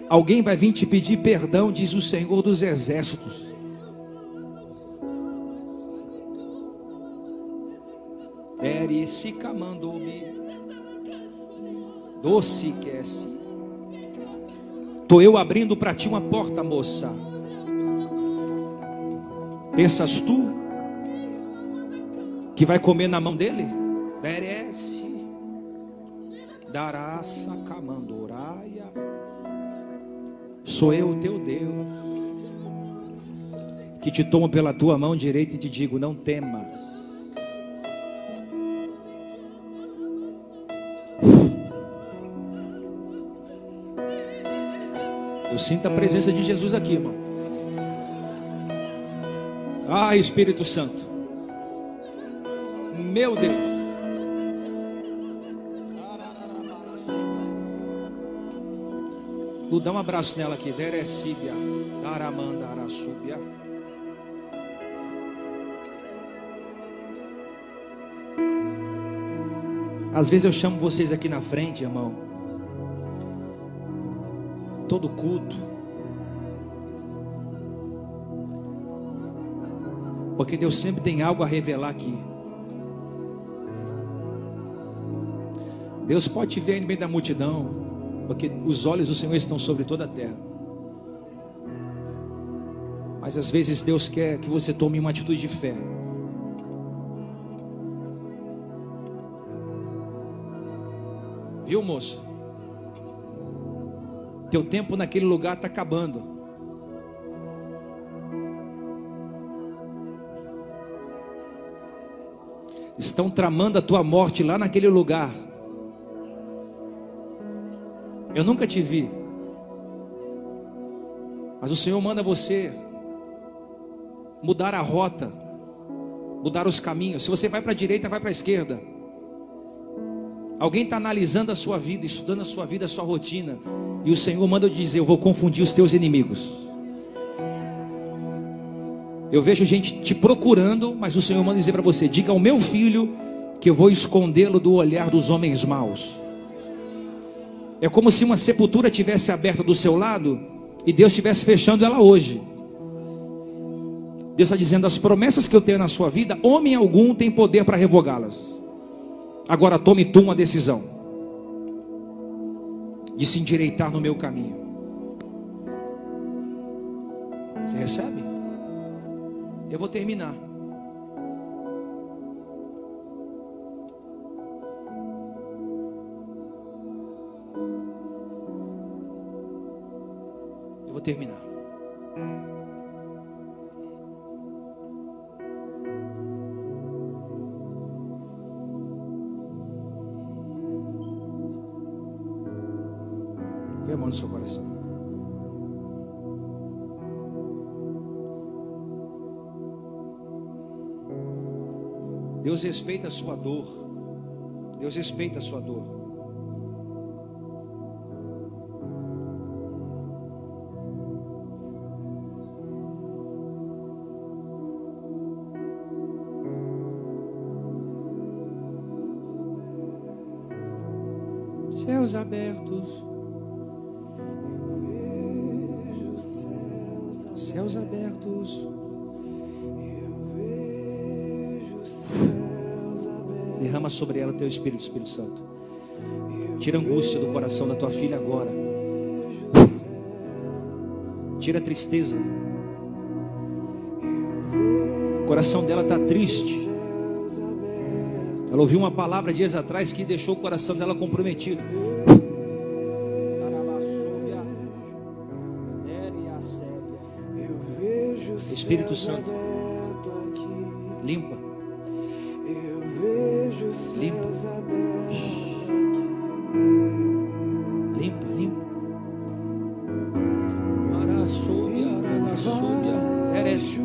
Alguém vai vir te pedir perdão, diz o Senhor dos Exércitos. Eri se camandou-me. Doce que é Tô eu abrindo para ti uma porta, moça. Pensas tu que vai comer na mão dele? Merece. Daraça camandoraia. Sou eu o teu Deus. Que te tomo pela tua mão direita e te digo: não temas. Eu sinto a presença de Jesus aqui, irmão. Ah, Espírito Santo. Meu Deus. Lu, dá um abraço nela aqui. Derecíbia. É Daramanda Às vezes eu chamo vocês aqui na frente, irmão. Todo culto. Porque Deus sempre tem algo a revelar aqui. Deus pode te ver no meio da multidão, porque os olhos do Senhor estão sobre toda a terra. Mas às vezes Deus quer que você tome uma atitude de fé. Viu, moço? Teu tempo naquele lugar está acabando. Estão tramando a tua morte lá naquele lugar. Eu nunca te vi. Mas o Senhor manda você mudar a rota, mudar os caminhos. Se você vai para a direita, vai para a esquerda. Alguém está analisando a sua vida, estudando a sua vida, a sua rotina. E o Senhor manda eu dizer: Eu vou confundir os teus inimigos. Eu vejo gente te procurando, mas o Senhor manda dizer para você: Diga ao meu filho que eu vou escondê-lo do olhar dos homens maus. É como se uma sepultura tivesse aberta do seu lado e Deus estivesse fechando ela hoje. Deus está dizendo: as promessas que eu tenho na sua vida, homem algum tem poder para revogá-las. Agora tome tu uma decisão de se endireitar no meu caminho. Você recebe? Eu vou terminar. Eu vou terminar. Põe a mão no seu coração. Deus respeita a sua dor. Deus respeita a sua dor. Céus abertos. Derrama sobre ela o teu Espírito, Espírito Santo. Tira a angústia do coração da tua filha agora. Tira a tristeza. O coração dela está triste. Ela ouviu uma palavra dias atrás que deixou o coração dela comprometido. Espírito Santo, limpa. Limpa. Limpa, limpa. Araçoia. Merece.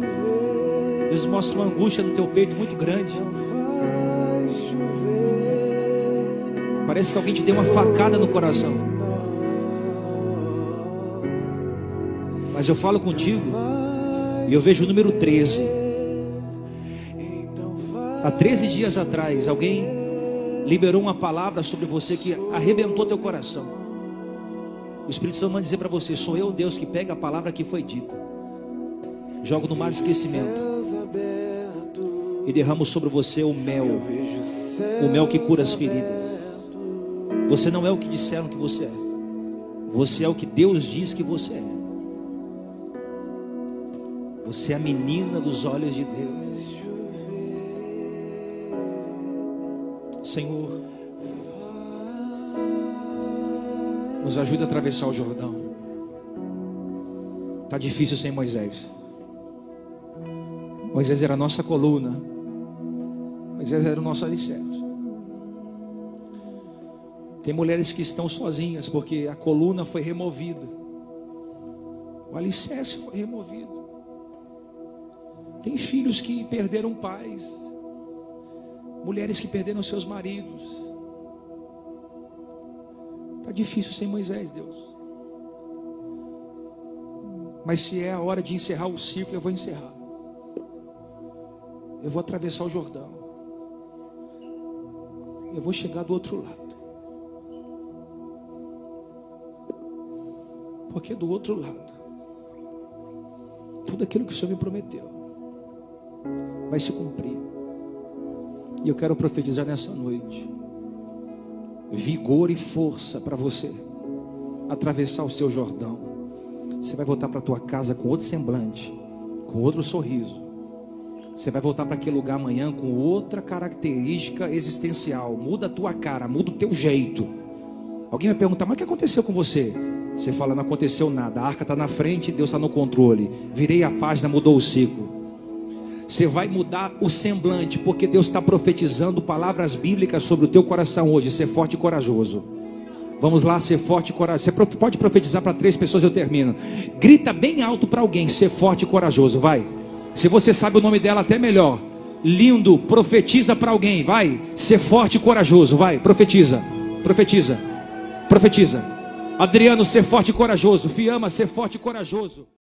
Deus mostra uma angústia no teu peito muito grande. Parece que alguém te deu uma facada no coração. Mas eu falo contigo e eu vejo o número 13. Há 13 dias atrás, alguém liberou uma palavra sobre você que arrebentou teu coração. O Espírito Santo manda dizer para você: sou eu, Deus, que pega a palavra que foi dita, jogo no mar esquecimento e derramo sobre você o mel, o mel que cura as feridas. Você não é o que disseram que você é, você é o que Deus diz que você é. Você é a menina dos olhos de Deus. Senhor, nos ajude a atravessar o Jordão. Está difícil sem Moisés. Moisés era a nossa coluna. Moisés era o nosso alicerce. Tem mulheres que estão sozinhas porque a coluna foi removida. O alicerce foi removido. Tem filhos que perderam pais. Mulheres que perderam seus maridos. Está difícil sem Moisés, Deus. Mas se é a hora de encerrar o ciclo, eu vou encerrar. Eu vou atravessar o Jordão. Eu vou chegar do outro lado. Porque do outro lado, tudo aquilo que o Senhor me prometeu vai se cumprir. E eu quero profetizar nessa noite vigor e força para você atravessar o seu Jordão. Você vai voltar para tua casa com outro semblante, com outro sorriso. Você vai voltar para aquele lugar amanhã com outra característica existencial. Muda a tua cara, muda o teu jeito. Alguém vai perguntar, mas o que aconteceu com você? Você fala, não aconteceu nada. A arca está na frente, Deus está no controle. Virei a página, mudou o ciclo. Você vai mudar o semblante, porque Deus está profetizando palavras bíblicas sobre o teu coração hoje. Ser forte e corajoso. Vamos lá, ser forte e corajoso. Você pode profetizar para três pessoas, eu termino. Grita bem alto para alguém, ser forte e corajoso, vai. Se você sabe o nome dela, até melhor. Lindo, profetiza para alguém, vai. Ser forte e corajoso, vai. Profetiza, profetiza, profetiza. Adriano, ser forte e corajoso. Fiamma, ser forte e corajoso.